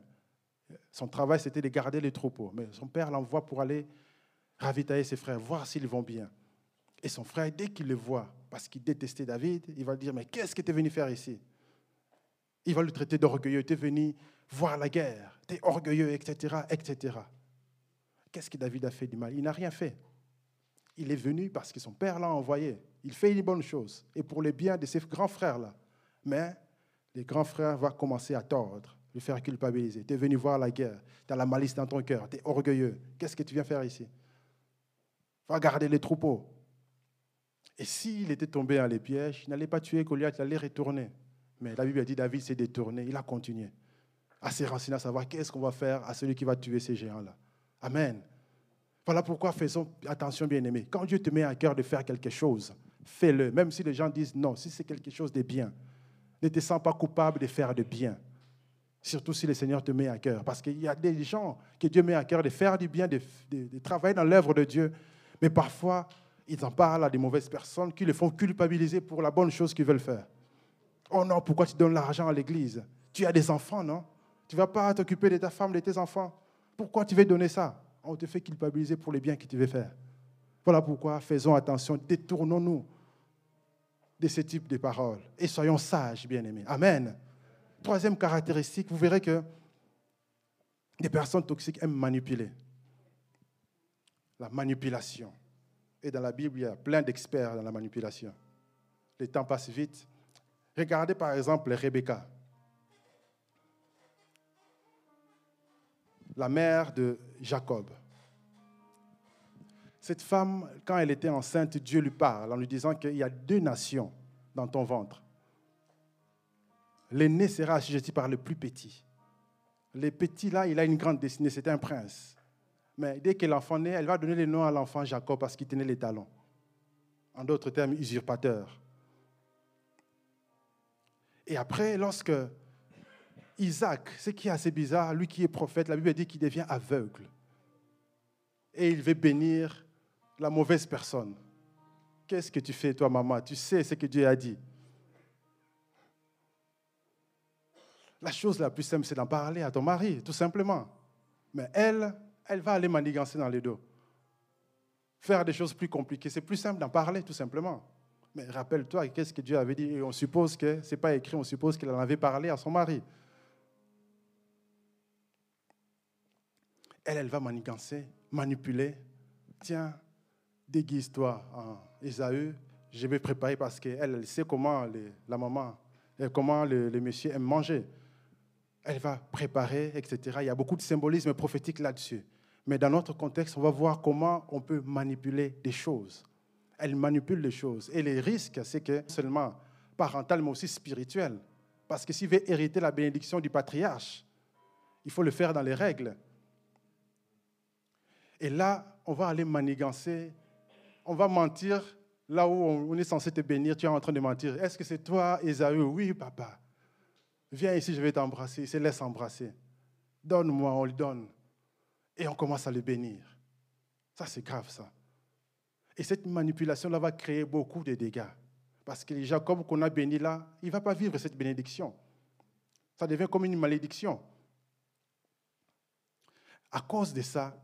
Son travail, c'était de garder les troupeaux. Mais son père l'envoie pour aller ravitailler ses frères, voir s'ils vont bien. Et son frère, dès qu'il le voit, parce qu'il détestait David, il va lui dire, mais qu'est-ce que tu es venu faire ici? Il va le traiter d'orgueilleux, tu es venu voir la guerre, tu es orgueilleux, etc., etc. Qu'est-ce que David a fait du mal? Il n'a rien fait. Il est venu parce que son père l'a envoyé. Il fait une bonne chose. Et pour le bien de ses grands frères-là. Mais les grands frères vont commencer à tordre, lui faire culpabiliser. Tu es venu voir la guerre. Tu as la malice dans ton cœur. Tu es orgueilleux. Qu'est-ce que tu viens faire ici? Va garder les troupeaux. Et s'il était tombé dans les pièges, il n'allait pas tuer Goliath, il allait retourner. Mais la Bible a dit David s'est détourné, il a continué à se renseigner, à savoir qu'est-ce qu'on va faire à celui qui va tuer ces géants-là? Amen. Voilà pourquoi faisons attention, bien-aimés. Quand Dieu te met à cœur de faire quelque chose, fais-le. Même si les gens disent non, si c'est quelque chose de bien, ne te sens pas coupable de faire de bien. Surtout si le Seigneur te met à cœur. Parce qu'il y a des gens que Dieu met à cœur de faire du bien, de, travailler dans l'œuvre de Dieu. Mais parfois, ils en parlent à des mauvaises personnes qui les font culpabiliser pour la bonne chose qu'ils veulent faire. Oh non, pourquoi tu donnes l'argent à l'église? Tu as des enfants, non? Tu ne vas pas t'occuper de ta femme, de tes enfants pourquoi tu veux donner ça? On te fait culpabiliser pour les biens que tu veux faire. Voilà pourquoi faisons attention, détournons-nous de ce type de paroles et soyons sages, bien-aimés. Amen. Troisième caractéristique, vous verrez que les personnes toxiques aiment manipuler. La manipulation. Et dans la Bible, il y a plein d'experts dans la manipulation. Le temps passe vite. Regardez par exemple Rebecca. la mère de Jacob. Cette femme, quand elle était enceinte, Dieu lui parle en lui disant qu'il y a deux nations dans ton ventre. L'aîné sera assujetti par le plus petit. Le petit, là, il a une grande destinée, c'est un prince. Mais dès que l'enfant naît, elle va donner le nom à l'enfant Jacob parce qu'il tenait les talons. En d'autres termes, usurpateur. Et après, lorsque Isaac, ce qui est assez bizarre, lui qui est prophète, la Bible dit qu'il devient aveugle. Et il veut bénir la mauvaise personne. Qu'est-ce que tu fais, toi, maman? Tu sais ce que Dieu a dit. La chose la plus simple, c'est d'en parler à ton mari, tout simplement. Mais elle, elle va aller manigancer dans les dos. Faire des choses plus compliquées, c'est plus simple d'en parler, tout simplement. Mais rappelle-toi, qu'est-ce que Dieu avait dit? On suppose que, ce n'est pas écrit, on suppose qu'il en avait parlé à son mari. Elle, elle va manigancer, manipuler. Tiens, déguise-toi en Esaü. Je vais préparer parce qu'elle elle sait comment la maman, comment le, le monsieur aime manger. Elle va préparer, etc. Il y a beaucoup de symbolisme prophétique là-dessus. Mais dans notre contexte, on va voir comment on peut manipuler des choses. Elle manipule les choses. Et les risques, c'est que seulement parental, mais aussi spirituel. Parce que s'il veut hériter la bénédiction du patriarche, il faut le faire dans les règles. Et là, on va aller manigancer, on va mentir là où on est censé te bénir, tu es en train de mentir. Est-ce que c'est toi, Esaü? Oui, papa. Viens ici, je vais t'embrasser. Il se laisse embrasser. Donne-moi, on lui donne. Et on commence à le bénir. Ça, c'est grave, ça. Et cette manipulation-là va créer beaucoup de dégâts. Parce que Jacob qu'on a béni là, il ne va pas vivre cette bénédiction. Ça devient comme une malédiction. À cause de ça,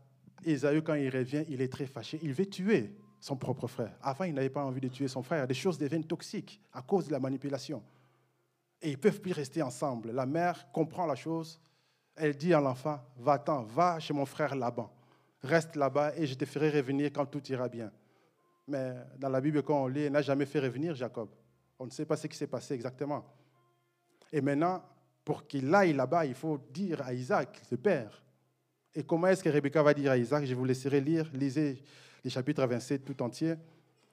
Esaü, quand il revient, il est très fâché. Il veut tuer son propre frère. Avant, il n'avait pas envie de tuer son frère. Des choses deviennent toxiques à cause de la manipulation. Et ils ne peuvent plus rester ensemble. La mère comprend la chose. Elle dit à l'enfant, va-t'en, va chez mon frère Laban. Reste là-bas et je te ferai revenir quand tout ira bien. Mais dans la Bible, quand on lit, elle n'a jamais fait revenir Jacob. On ne sait pas ce qui s'est passé exactement. Et maintenant, pour qu'il aille là-bas, il faut dire à Isaac, le père. Et comment est-ce que Rebecca va dire à Isaac Je vous laisserai lire, lisez les chapitres 27 tout entier.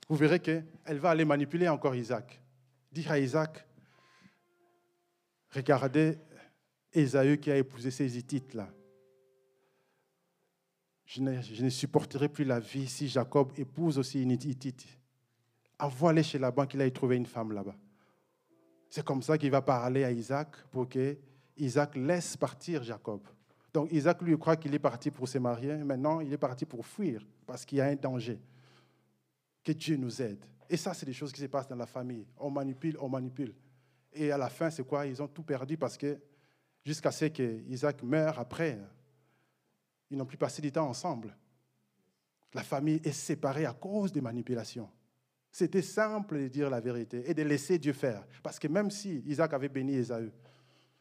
Vous verrez qu'elle va aller manipuler encore Isaac. Dire à Isaac, Regardez Ésaü qui a épousé ces Hittites-là. Je ne, je ne, supporterai plus la vie si Jacob épouse aussi une Hittite. Envoie-les chez Laban qu'il aille trouver une femme là-bas. C'est comme ça qu'il va parler à Isaac pour que Isaac laisse partir Jacob. Donc Isaac lui croit qu'il est parti pour se marier. Maintenant, il est parti pour fuir parce qu'il y a un danger. Que Dieu nous aide. Et ça, c'est des choses qui se passent dans la famille. On manipule, on manipule. Et à la fin, c'est quoi? Ils ont tout perdu parce que jusqu'à ce qu'Isaac meure après, ils n'ont plus passé du temps ensemble. La famille est séparée à cause des manipulations. C'était simple de dire la vérité et de laisser Dieu faire. Parce que même si Isaac avait béni Esaü,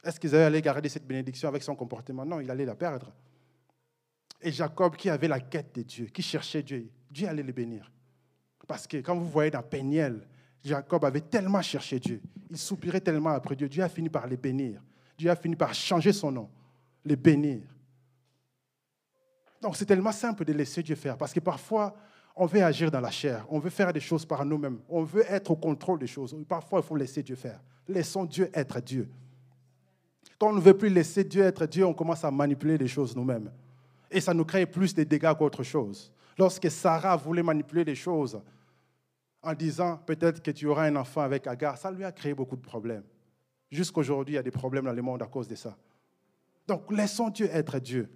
est-ce qu'Esaü allait garder cette bénédiction avec son comportement? Non, il allait la perdre. Et Jacob, qui avait la quête de Dieu, qui cherchait Dieu, Dieu allait le bénir. Parce que quand vous voyez dans Péniel, Jacob avait tellement cherché Dieu, il soupirait tellement après Dieu, Dieu a fini par les bénir. Dieu a fini par changer son nom, les bénir. Donc c'est tellement simple de laisser Dieu faire, parce que parfois, on veut agir dans la chair, on veut faire des choses par nous-mêmes, on veut être au contrôle des choses. Parfois, il faut laisser Dieu faire. Laissons Dieu être Dieu. Quand on ne veut plus laisser Dieu être Dieu, on commence à manipuler les choses nous-mêmes. Et ça nous crée plus de dégâts qu'autre chose. Lorsque Sarah voulait manipuler les choses, en disant peut-être que tu auras un enfant avec Agar, ça lui a créé beaucoup de problèmes. Jusqu'aujourd'hui, il y a des problèmes dans le monde à cause de ça. Donc, laissons Dieu être Dieu.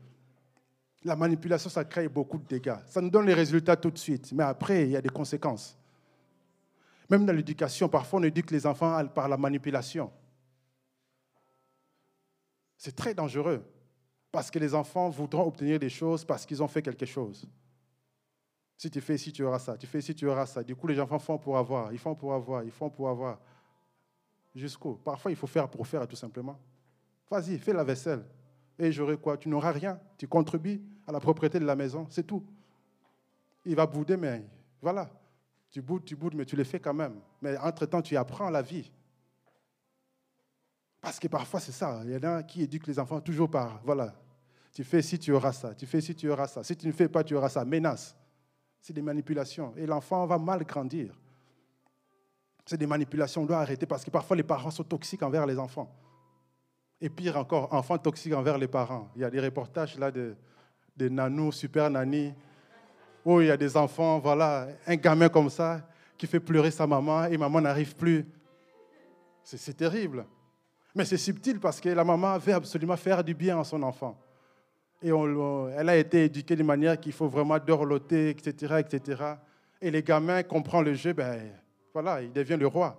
La manipulation, ça crée beaucoup de dégâts. Ça nous donne les résultats tout de suite, mais après, il y a des conséquences. Même dans l'éducation, parfois, on éduque les enfants par la manipulation. C'est très dangereux, parce que les enfants voudront obtenir des choses parce qu'ils ont fait quelque chose. Si tu fais ici, tu auras ça. Tu fais ici, tu auras ça. Du coup, les enfants font pour avoir. Ils font pour avoir. Ils font pour avoir. Jusqu'où Parfois, il faut faire pour faire, tout simplement. Vas-y, fais la vaisselle. Et j'aurai quoi? Tu n'auras rien. Tu contribues à la propriété de la maison. C'est tout. Il va bouder, mais voilà. Tu boudes, tu boudes, mais tu le fais quand même. Mais entre-temps, tu apprends la vie. Parce que parfois, c'est ça. Il y en a qui éduquent les enfants toujours par, voilà, tu fais ici, tu auras ça. Tu fais ici, tu auras ça. Si tu ne fais pas, tu auras ça. Menace c'est des manipulations. Et l'enfant va mal grandir. C'est des manipulations, on doit arrêter parce que parfois les parents sont toxiques envers les enfants. Et pire encore, enfants toxiques envers les parents. Il y a des reportages là de, de nanou, super nanny, où il y a des enfants, voilà, un gamin comme ça, qui fait pleurer sa maman et maman n'arrive plus. C'est terrible. Mais c'est subtil parce que la maman veut absolument faire du bien à son enfant. Et elle a été éduquée de manière qu'il faut vraiment dorloter, etc., etc. Et les gamins comprennent le jeu, ben voilà, il devient le roi.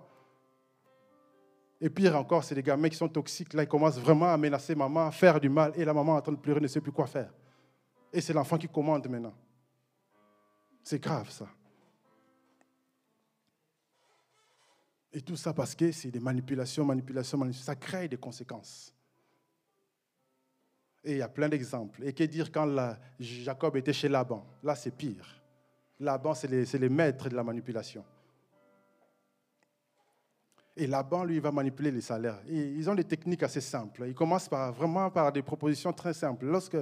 Et pire encore, c'est les gamins qui sont toxiques. Là, ils commencent vraiment à menacer maman, à faire du mal. Et la maman, en train de pleurer, ne sait plus quoi faire. Et c'est l'enfant qui commande maintenant. C'est grave, ça. Et tout ça parce que c'est des manipulations, manipulations, manipulations. Ça crée des conséquences. Et il y a plein d'exemples. Et que dire quand Jacob était chez Laban? Là, c'est pire. Laban, c'est les, les maîtres de la manipulation. Et Laban, lui, va manipuler les salaires. ils ont des techniques assez simples. Ils commencent vraiment par des propositions très simples. Lorsque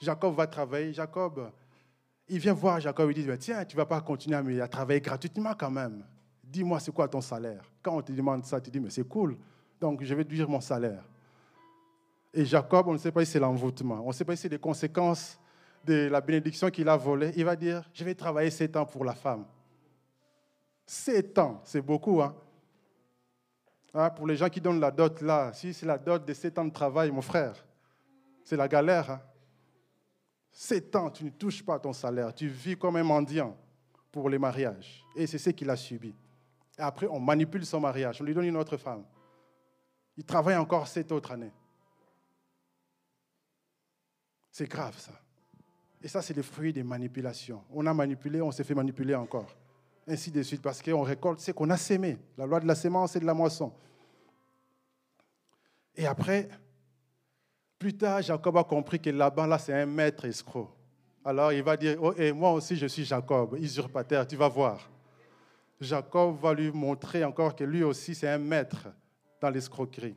Jacob va travailler, Jacob, il vient voir Jacob, il dit, tiens, tu ne vas pas continuer à travailler gratuitement quand même. Dis-moi, c'est quoi ton salaire? Quand on te demande ça, tu dis, mais c'est cool. Donc, je vais te mon salaire. Et Jacob, on ne sait pas si c'est l'envoûtement, on ne sait pas si c'est les conséquences de la bénédiction qu'il a volée. Il va dire, je vais travailler sept ans pour la femme. Sept ans, c'est beaucoup. Hein? Hein? pour les gens qui donnent la dot là, si c'est la dot de sept ans de travail, mon frère, c'est la galère. Hein? Sept ans, tu ne touches pas ton salaire, tu vis comme un mendiant pour les mariages. Et c'est ce qu'il a subi. Et après, on manipule son mariage, on lui donne une autre femme. Il travaille encore sept autres années. C'est grave ça. Et ça, c'est le fruit des manipulations. On a manipulé, on s'est fait manipuler encore. Ainsi de suite, parce qu'on récolte ce qu'on a sémé. La loi de la sémence et de la moisson. Et après, plus tard, Jacob a compris que là-bas, là, c'est un maître escroc. Alors il va dire, oh, et moi aussi je suis Jacob, usurpateur, tu vas voir. Jacob va lui montrer encore que lui aussi c'est un maître dans l'escroquerie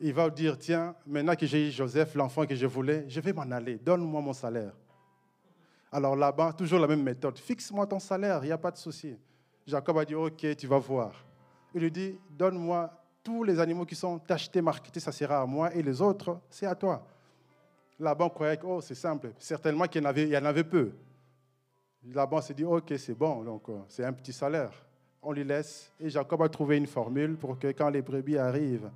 il va dire, tiens, maintenant que j'ai eu Joseph, l'enfant que je voulais, je vais m'en aller, donne-moi mon salaire. Alors là-bas, toujours la même méthode, fixe-moi ton salaire, il n'y a pas de souci. Jacob a dit, ok, tu vas voir. Il lui dit, donne-moi tous les animaux qui sont achetés, marketés, ça sera à moi, et les autres, c'est à toi. Laban croyait que oh, c'est simple, certainement qu'il y, en avait, il y en avait peu. Laban s'est dit, ok, c'est bon, donc euh, c'est un petit salaire. On lui laisse, et Jacob a trouvé une formule pour que quand les brebis arrivent,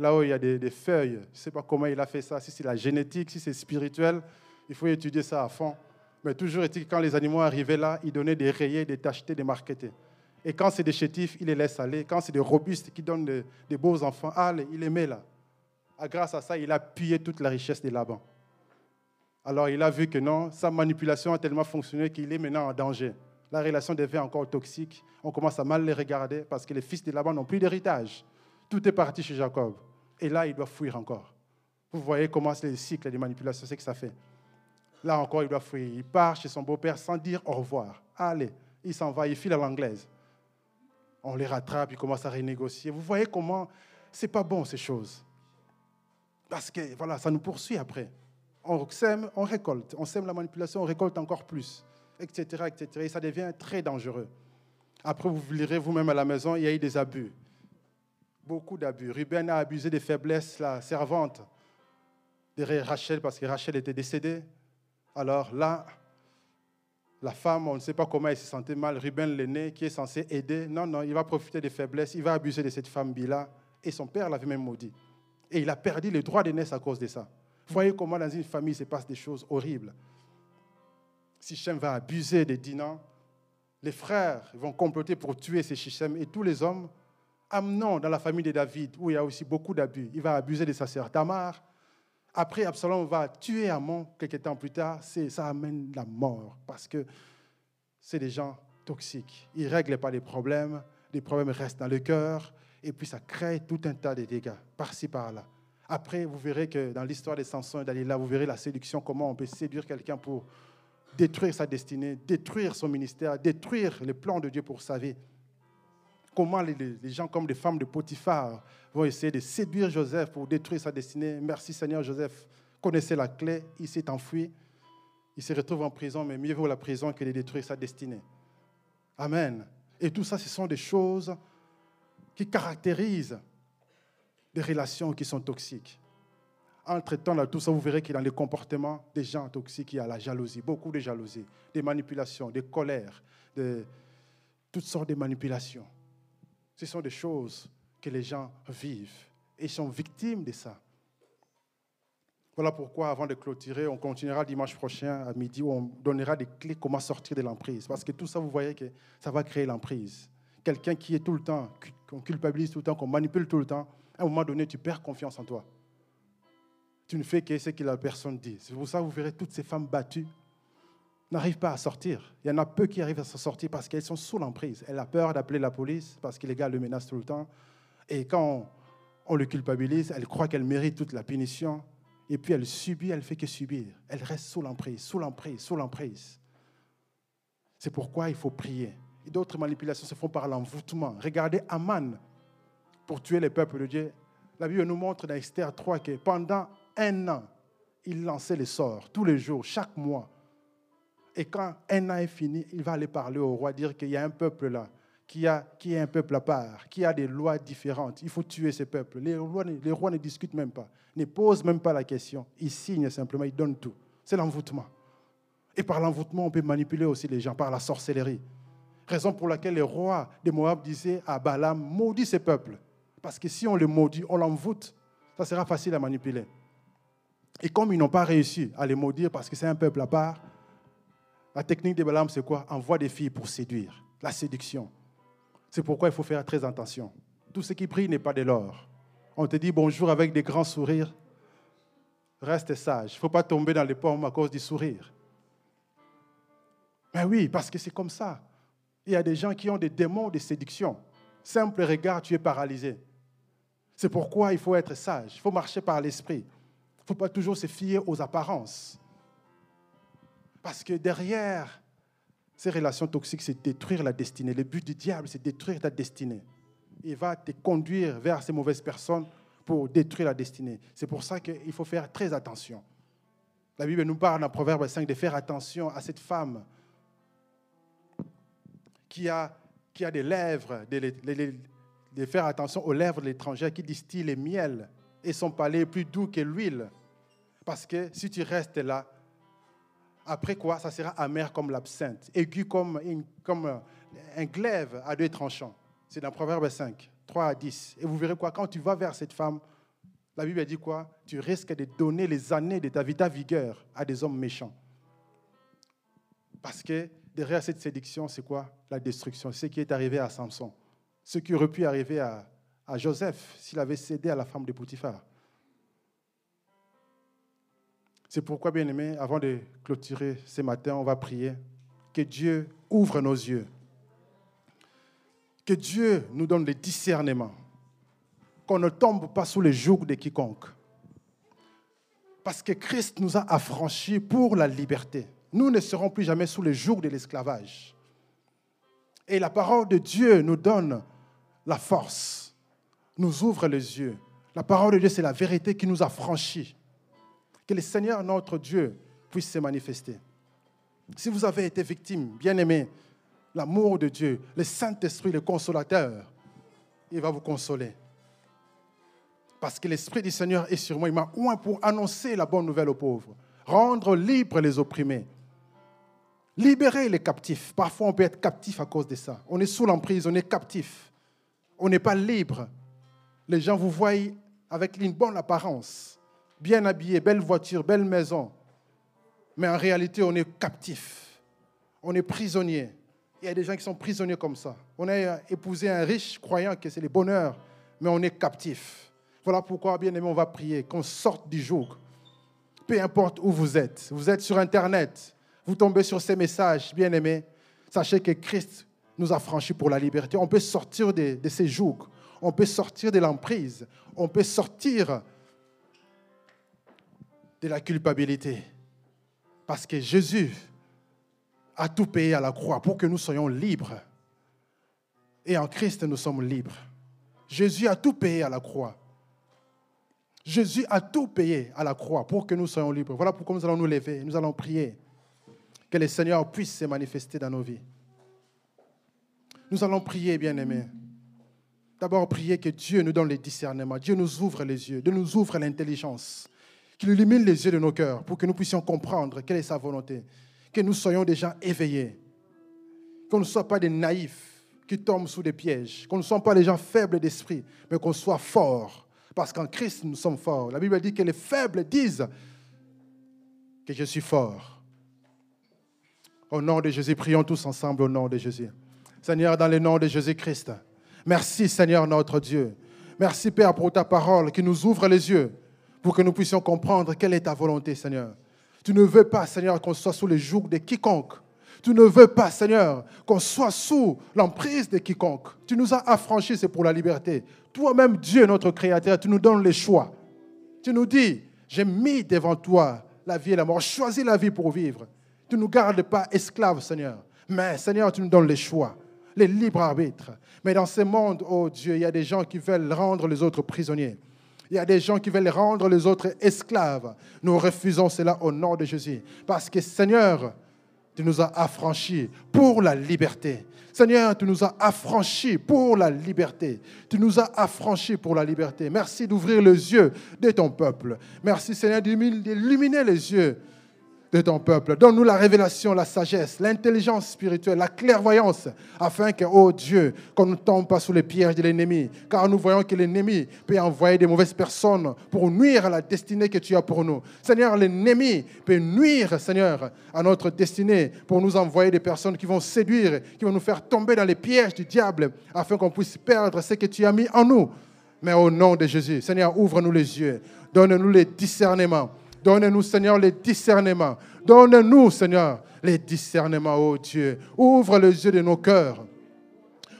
là où il y a des, feuilles. Je ne sais pas comment il a fait ça, si c'est la génétique, si c'est spirituel. Il faut étudier ça à fond. Mais toujours est-il que quand les animaux arrivaient là, il donnait des rayés, des tachetés, des marquetés. Et quand c'est des chétifs, il les laisse aller. Quand c'est des robustes qui donnent des, beaux enfants, allez, il les met là. Ah, grâce à ça, il a pillé toute la richesse des Laban. Alors il a vu que non, sa manipulation a tellement fonctionné qu'il est maintenant en danger. La relation devient encore toxique. On commence à mal les regarder parce que les fils de Laban n'ont plus d'héritage. Tout est parti chez Jacob. Et là, il doit fuir encore. Vous voyez comment c'est le cycle de manipulation, c'est que ça fait. Là encore, il doit fuir. Il part chez son beau-père sans dire au revoir. Allez, il s'en va, il file à l'anglaise. On les rattrape, il commence à renégocier. Vous voyez comment c'est pas bon ces choses. Parce que voilà, ça nous poursuit après. On sème, on récolte. On sème la manipulation, on récolte encore plus, etc., etc. Et ça devient très dangereux. Après, vous lirez vous-même à la maison, il y a eu des abus beaucoup d'abus. Ruben a abusé des faiblesses, la servante de Rachel, parce que Rachel était décédée. Alors là, la femme, on ne sait pas comment elle se sentait mal. Ruben, l'aîné, qui est censé aider, non, non, il va profiter des faiblesses, il va abuser de cette femme-là. Et son père l'avait même maudit. Et il a perdu le droit d'aînesse à cause de ça. Voyez comment dans une famille se passe des choses horribles. Sichem va abuser de Dinan. Les frères vont comploter pour tuer ces Sichem et tous les hommes Amnon, dans la famille de David, où il y a aussi beaucoup d'abus, il va abuser de sa sœur Tamar. Après, Absalom va tuer Amon quelques temps plus tard. Ça amène la mort parce que c'est des gens toxiques. Ils ne règlent pas les problèmes, les problèmes restent dans le cœur, et puis ça crée tout un tas de dégâts, par-ci, par-là. Après, vous verrez que dans l'histoire des Samson et d'Alila, vous verrez la séduction, comment on peut séduire quelqu'un pour détruire sa destinée, détruire son ministère, détruire les plans de Dieu pour sa vie comment les, gens comme des femmes de Potiphar vont essayer de séduire Joseph pour détruire sa destinée. Merci Seigneur, Joseph connaissait la clé, il s'est enfui, il se retrouve en prison, mais mieux vaut la prison que de détruire sa destinée. Amen. Et tout ça, ce sont des choses qui caractérisent des relations qui sont toxiques. Entre-temps, tout ça, vous verrez qu'il y a dans les comportements des gens toxiques, il y a la jalousie, beaucoup de jalousie, des manipulations, des colères, des, toutes sortes de manipulations. Ce sont des choses que les gens vivent et sont victimes de ça. Voilà pourquoi, avant de clôturer, on continuera dimanche prochain à midi où on donnera des clés comment sortir de l'emprise. Parce que tout ça, vous voyez que ça va créer l'emprise. Quelqu'un qui est tout le temps, qu'on culpabilise tout le temps, qu'on manipule tout le temps, à un moment donné, tu perds confiance en toi. Tu ne fais que ce que la personne dit. C'est pour ça que vous verrez toutes ces femmes battues n'arrivent pas à sortir. Il y en a peu qui arrivent à s'en sortir parce qu'elles sont sous l'emprise. Elle a peur d'appeler la police parce que les gars le menacent tout le temps. Et quand on, le culpabilise, elle croit qu'elle mérite toute la punition. Et puis elle subit, elle fait que subir. Elle reste sous l'emprise, sous l'emprise, sous l'emprise. C'est pourquoi il faut prier. Et d'autres manipulations se font par l'envoûtement. Regardez Aman pour tuer les peuples de Dieu. La Bible nous montre dans Esther 3 que pendant un an, il lançait les sorts, tous les jours, chaque mois. Et quand un an est fini, il va aller parler au roi, dire qu'il y a un peuple là, qui, a, qui est un peuple à part, qui a des lois différentes. Il faut tuer ces peuples. Les rois, les rois ne discutent même pas, ne posent même pas la question. Ils signent simplement, ils donnent tout. C'est l'envoûtement. Et par l'envoûtement, on peut manipuler aussi les gens, par la sorcellerie. Raison pour laquelle les rois de Moab disaient à Balaam, maudit ces peuples. Parce que si on les maudit, on l'envoûte, ça sera facile à manipuler. Et comme ils n'ont pas réussi à les maudire parce que c'est un peuple à part, la technique de Balaam, c'est quoi? Envoie des filles pour séduire. La séduction. C'est pourquoi il faut faire très attention. Tout ce qui brille n'est pas de l'or. On te dit bonjour avec des grands sourires. Reste sage. Il ne faut pas tomber dans les pommes à cause du sourire. Mais oui, parce que c'est comme ça. Il y a des gens qui ont des démons de séduction. Simple regard, tu es paralysé. C'est pourquoi il faut être sage. Il faut marcher par l'esprit. Il ne faut pas toujours se fier aux apparences. Parce que derrière ces relations toxiques, c'est détruire la destinée. Le but du diable, c'est détruire ta destinée. Il va te conduire vers ces mauvaises personnes pour détruire la destinée. C'est pour ça qu'il faut faire très attention. La Bible nous parle dans Proverbe 5 de faire attention à cette femme qui a, qui a des lèvres, de, de faire attention aux lèvres de l'étranger qui distille le miel et son palais est plus doux que l'huile. Parce que si tu restes là, après quoi, ça sera amer comme l'absinthe, aigu comme, comme un glaive à deux tranchants. C'est dans Proverbe 5, 3 à 10. Et vous verrez quoi, quand tu vas vers cette femme, la Bible dit quoi? Tu risques de donner les années de ta vie, ta vigueur à des hommes méchants. Parce que derrière cette séduction, c'est quoi? La destruction. Ce qui est arrivé à Samson. Ce qui aurait pu arriver à, à Joseph s'il avait cédé à la femme de Potiphar. C'est pourquoi, bien aimé, avant de clôturer ce matin, on va prier que Dieu ouvre nos yeux. Que Dieu nous donne le discernement. Qu'on ne tombe pas sous les jougs de quiconque. Parce que Christ nous a affranchis pour la liberté. Nous ne serons plus jamais sous les jougs de l'esclavage. Et la parole de Dieu nous donne la force, nous ouvre les yeux. La parole de Dieu, c'est la vérité qui nous a franchis que le Seigneur, notre Dieu, puisse se manifester. Si vous avez été victime, bien-aimé, l'amour de Dieu, le Saint-Esprit, le consolateur, il va vous consoler. Parce que l'Esprit du Seigneur est sur moi. Il m'a oint pour annoncer la bonne nouvelle aux pauvres, rendre libres les opprimés, libérer les captifs. Parfois, on peut être captif à cause de ça. On est sous l'emprise, on est captif. On n'est pas libre. Les gens vous voient avec une bonne apparence bien habillé, belle voiture, belle maison. Mais en réalité, on est captif. On est prisonnier. Il y a des gens qui sont prisonniers comme ça. On a épousé un riche croyant que c'est le bonheur, mais on est captif. Voilà pourquoi, bien aimé, on va prier qu'on sorte du joug. Peu importe où vous êtes. Vous êtes sur Internet. Vous tombez sur ces messages, bien aimé. Sachez que Christ nous a franchis pour la liberté. On peut sortir de, ces jougs. On peut sortir de l'emprise. On peut sortir de la culpabilité. Parce que Jésus a tout payé à la croix pour que nous soyons libres. Et en Christ, nous sommes libres. Jésus a tout payé à la croix. Jésus a tout payé à la croix pour que nous soyons libres. Voilà pourquoi nous allons nous lever, nous allons prier. Que le Seigneur puisse se manifester dans nos vies. Nous allons prier, bien-aimés. D'abord, prier que Dieu nous donne le discernement. Dieu nous ouvre les yeux, Dieu nous ouvre l'intelligence qu'il illumine les yeux de nos cœurs pour que nous puissions comprendre quelle est sa volonté, que nous soyons des gens éveillés, qu'on ne soit pas des naïfs, qui tombent sous des pièges. Qu'on ne soit pas les gens faibles d'esprit, mais qu'on soit forts. Parce qu'en Christ, nous sommes forts. La Bible dit que les faibles disent que je suis fort. Au nom de Jésus, prions tous ensemble au nom de Jésus. Seigneur, dans le nom de Jésus-Christ, merci Seigneur notre Dieu. Merci Père pour ta parole qui nous ouvre les yeux pour que nous puissions comprendre quelle est ta volonté, Seigneur. Tu ne veux pas, Seigneur, qu'on soit sous les jougs de quiconque. Tu ne veux pas, Seigneur, qu'on soit sous l'emprise de quiconque. Tu nous as affranchis, c'est pour la liberté. Toi-même, Dieu, notre Créateur, tu nous donnes les choix. Tu nous dis, j'ai mis devant toi la vie et la mort. Choisis la vie pour vivre. Tu ne nous gardes pas esclaves, Seigneur. Mais, Seigneur, tu nous donnes les choix, les libres arbitres. Mais dans ce monde, oh Dieu, il y a des gens qui veulent rendre les autres prisonniers. Il y a des gens qui veulent rendre les autres esclaves. Nous refusons cela au nom de Jésus. Parce que Seigneur, tu nous as affranchis pour la liberté. Seigneur, tu nous as affranchis pour la liberté. Tu nous as affranchis pour la liberté. Merci d'ouvrir les yeux de ton peuple. Merci Seigneur d'illuminer les yeux de ton peuple. Donne-nous la révélation, la sagesse, l'intelligence spirituelle, la clairvoyance, afin que, oh Dieu, qu'on ne tombe pas sous les pièges de l'ennemi. Car nous voyons que l'ennemi peut envoyer des mauvaises personnes pour nuire à la destinée que tu as pour nous. Seigneur, l'ennemi peut nuire, Seigneur, à notre destinée pour nous envoyer des personnes qui vont séduire, qui vont nous faire tomber dans les pièges du diable, afin qu'on puisse perdre ce que tu as mis en nous. Mais au nom de Jésus, Seigneur, ouvre-nous les yeux, donne-nous les discernements Donne-nous, Seigneur, les discernements. Donne-nous, Seigneur, les discernements, oh Dieu. Ouvre les yeux de nos cœurs.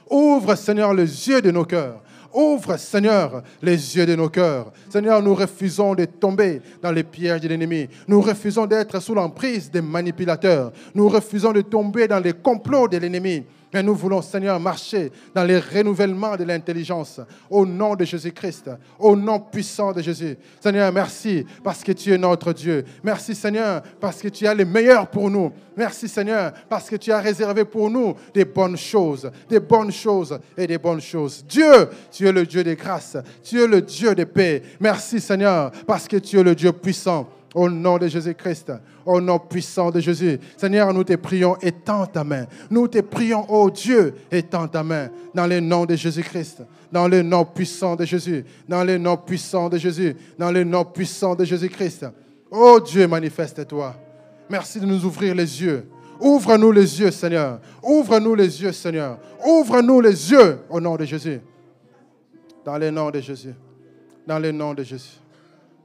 Ouvre, Seigneur, les yeux de nos cœurs. Ouvre, Seigneur, les yeux de nos cœurs. Seigneur, nous refusons de tomber dans les pièges de l'ennemi. Nous refusons d'être sous l'emprise des manipulateurs. Nous refusons de tomber dans les complots de l'ennemi. Mais nous voulons, Seigneur, marcher dans les renouvellements de l'intelligence. Au nom de Jésus-Christ, au nom puissant de Jésus. Seigneur, merci parce que tu es notre Dieu. Merci, Seigneur, parce que tu as le meilleur pour nous. Merci, Seigneur, parce que tu as réservé pour nous des bonnes choses, des bonnes choses et des bonnes choses. Dieu, tu es le Dieu des grâces. Tu es le Dieu de paix. Merci, Seigneur, parce que tu es le Dieu puissant. Au nom de Jésus-Christ, au nom puissant de Jésus. Seigneur, nous te prions, étends ta main. Nous te prions, oh Dieu, étends ta main. Dans le nom de Jésus-Christ, dans le nom puissant de Jésus, dans le nom puissant de Jésus, dans le nom puissant de Jésus-Christ. Oh Dieu, manifeste-toi. Merci de nous ouvrir les yeux. Ouvre-nous les yeux, Seigneur. Ouvre-nous les yeux, Seigneur. Ouvre-nous les yeux au nom de Jésus. Dans le nom de Jésus. Dans le nom de Jésus.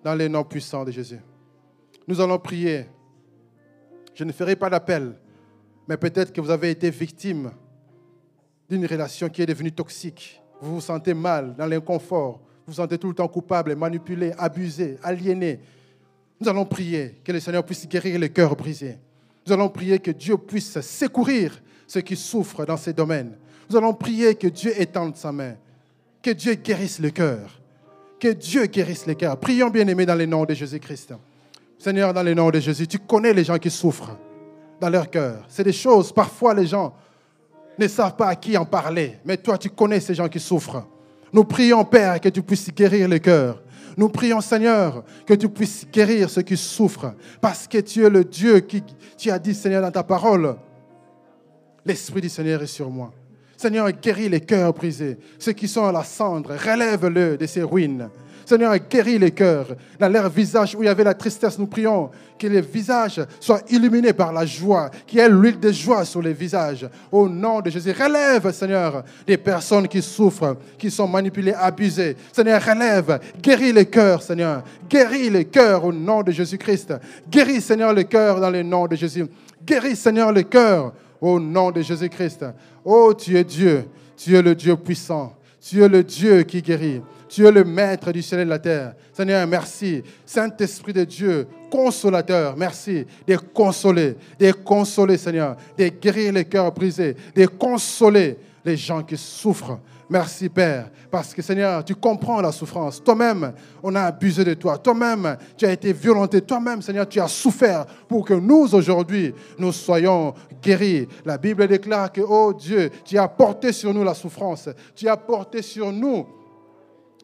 Dans le nom puissant de Jésus. Nous allons prier. Je ne ferai pas d'appel, mais peut-être que vous avez été victime d'une relation qui est devenue toxique. Vous vous sentez mal, dans l'inconfort. Vous vous sentez tout le temps coupable, manipulé, abusé, aliéné. Nous allons prier que le Seigneur puisse guérir les cœurs brisés. Nous allons prier que Dieu puisse secourir ceux qui souffrent dans ces domaines. Nous allons prier que Dieu étende sa main, que Dieu guérisse le cœur, que Dieu guérisse les cœurs. Prions bien aimés dans le nom de Jésus-Christ. Seigneur, dans le nom de Jésus, tu connais les gens qui souffrent dans leur cœur. C'est des choses, parfois les gens ne savent pas à qui en parler, mais toi, tu connais ces gens qui souffrent. Nous prions, Père, que tu puisses guérir les cœurs. Nous prions, Seigneur, que tu puisses guérir ceux qui souffrent, parce que tu es le Dieu qui, tu dit, Seigneur, dans ta parole, l'Esprit du Seigneur est sur moi. Seigneur, guéris les cœurs brisés, ceux qui sont à la cendre, relève-le de ces ruines. Seigneur, guéris les cœurs. Dans leur visage où il y avait la tristesse, nous prions que les visages soient illuminés par la joie, qu'il y ait l'huile de joie sur les visages. Au nom de Jésus, relève, Seigneur, des personnes qui souffrent, qui sont manipulées, abusées. Seigneur, relève, guéris les cœurs, Seigneur. Guéris les cœurs au nom de Jésus-Christ. Guéris, Seigneur, le cœur dans le nom de Jésus. Guéris, Seigneur, le cœur au nom de Jésus-Christ. Oh, tu es Dieu. Tu es le Dieu puissant. Tu es le Dieu qui guérit. Tu es le maître du ciel et de la terre. Seigneur, merci. Saint-Esprit de Dieu, consolateur, merci de consoler, de consoler, Seigneur, de guérir les cœurs brisés, de consoler les gens qui souffrent. Merci Père, parce que Seigneur, tu comprends la souffrance. Toi-même, on a abusé de toi. Toi-même, tu as été violenté. Toi-même, Seigneur, tu as souffert pour que nous, aujourd'hui, nous soyons guéris. La Bible déclare que, oh Dieu, tu as porté sur nous la souffrance. Tu as porté sur nous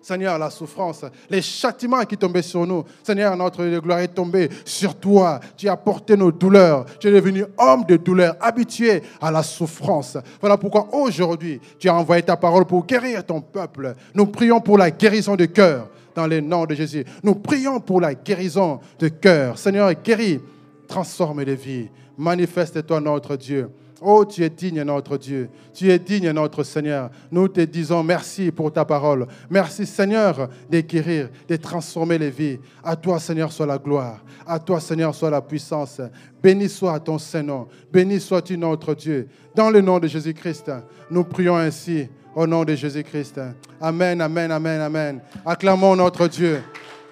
Seigneur, la souffrance, les châtiments qui tombaient sur nous. Seigneur, notre gloire est tombée sur toi. Tu as porté nos douleurs. Tu es devenu homme de douleur, habitué à la souffrance. Voilà pourquoi aujourd'hui, tu as envoyé ta parole pour guérir ton peuple. Nous prions pour la guérison de cœur dans le nom de Jésus. Nous prions pour la guérison de cœur. Seigneur, guéris, transforme les vies. Manifeste-toi, notre Dieu. Oh, tu es digne, notre Dieu. Tu es digne, notre Seigneur. Nous te disons merci pour ta parole. Merci, Seigneur, de guérir, de transformer les vies. À toi, Seigneur, soit la gloire. À toi, Seigneur, soit la puissance. Béni soit ton Saint-Nom. Béni sois-tu, notre Dieu. Dans le nom de Jésus-Christ, nous prions ainsi. Au nom de Jésus-Christ. Amen, amen, amen, amen. Acclamons notre Dieu.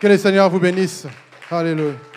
Que le Seigneur vous bénisse. Alléluia.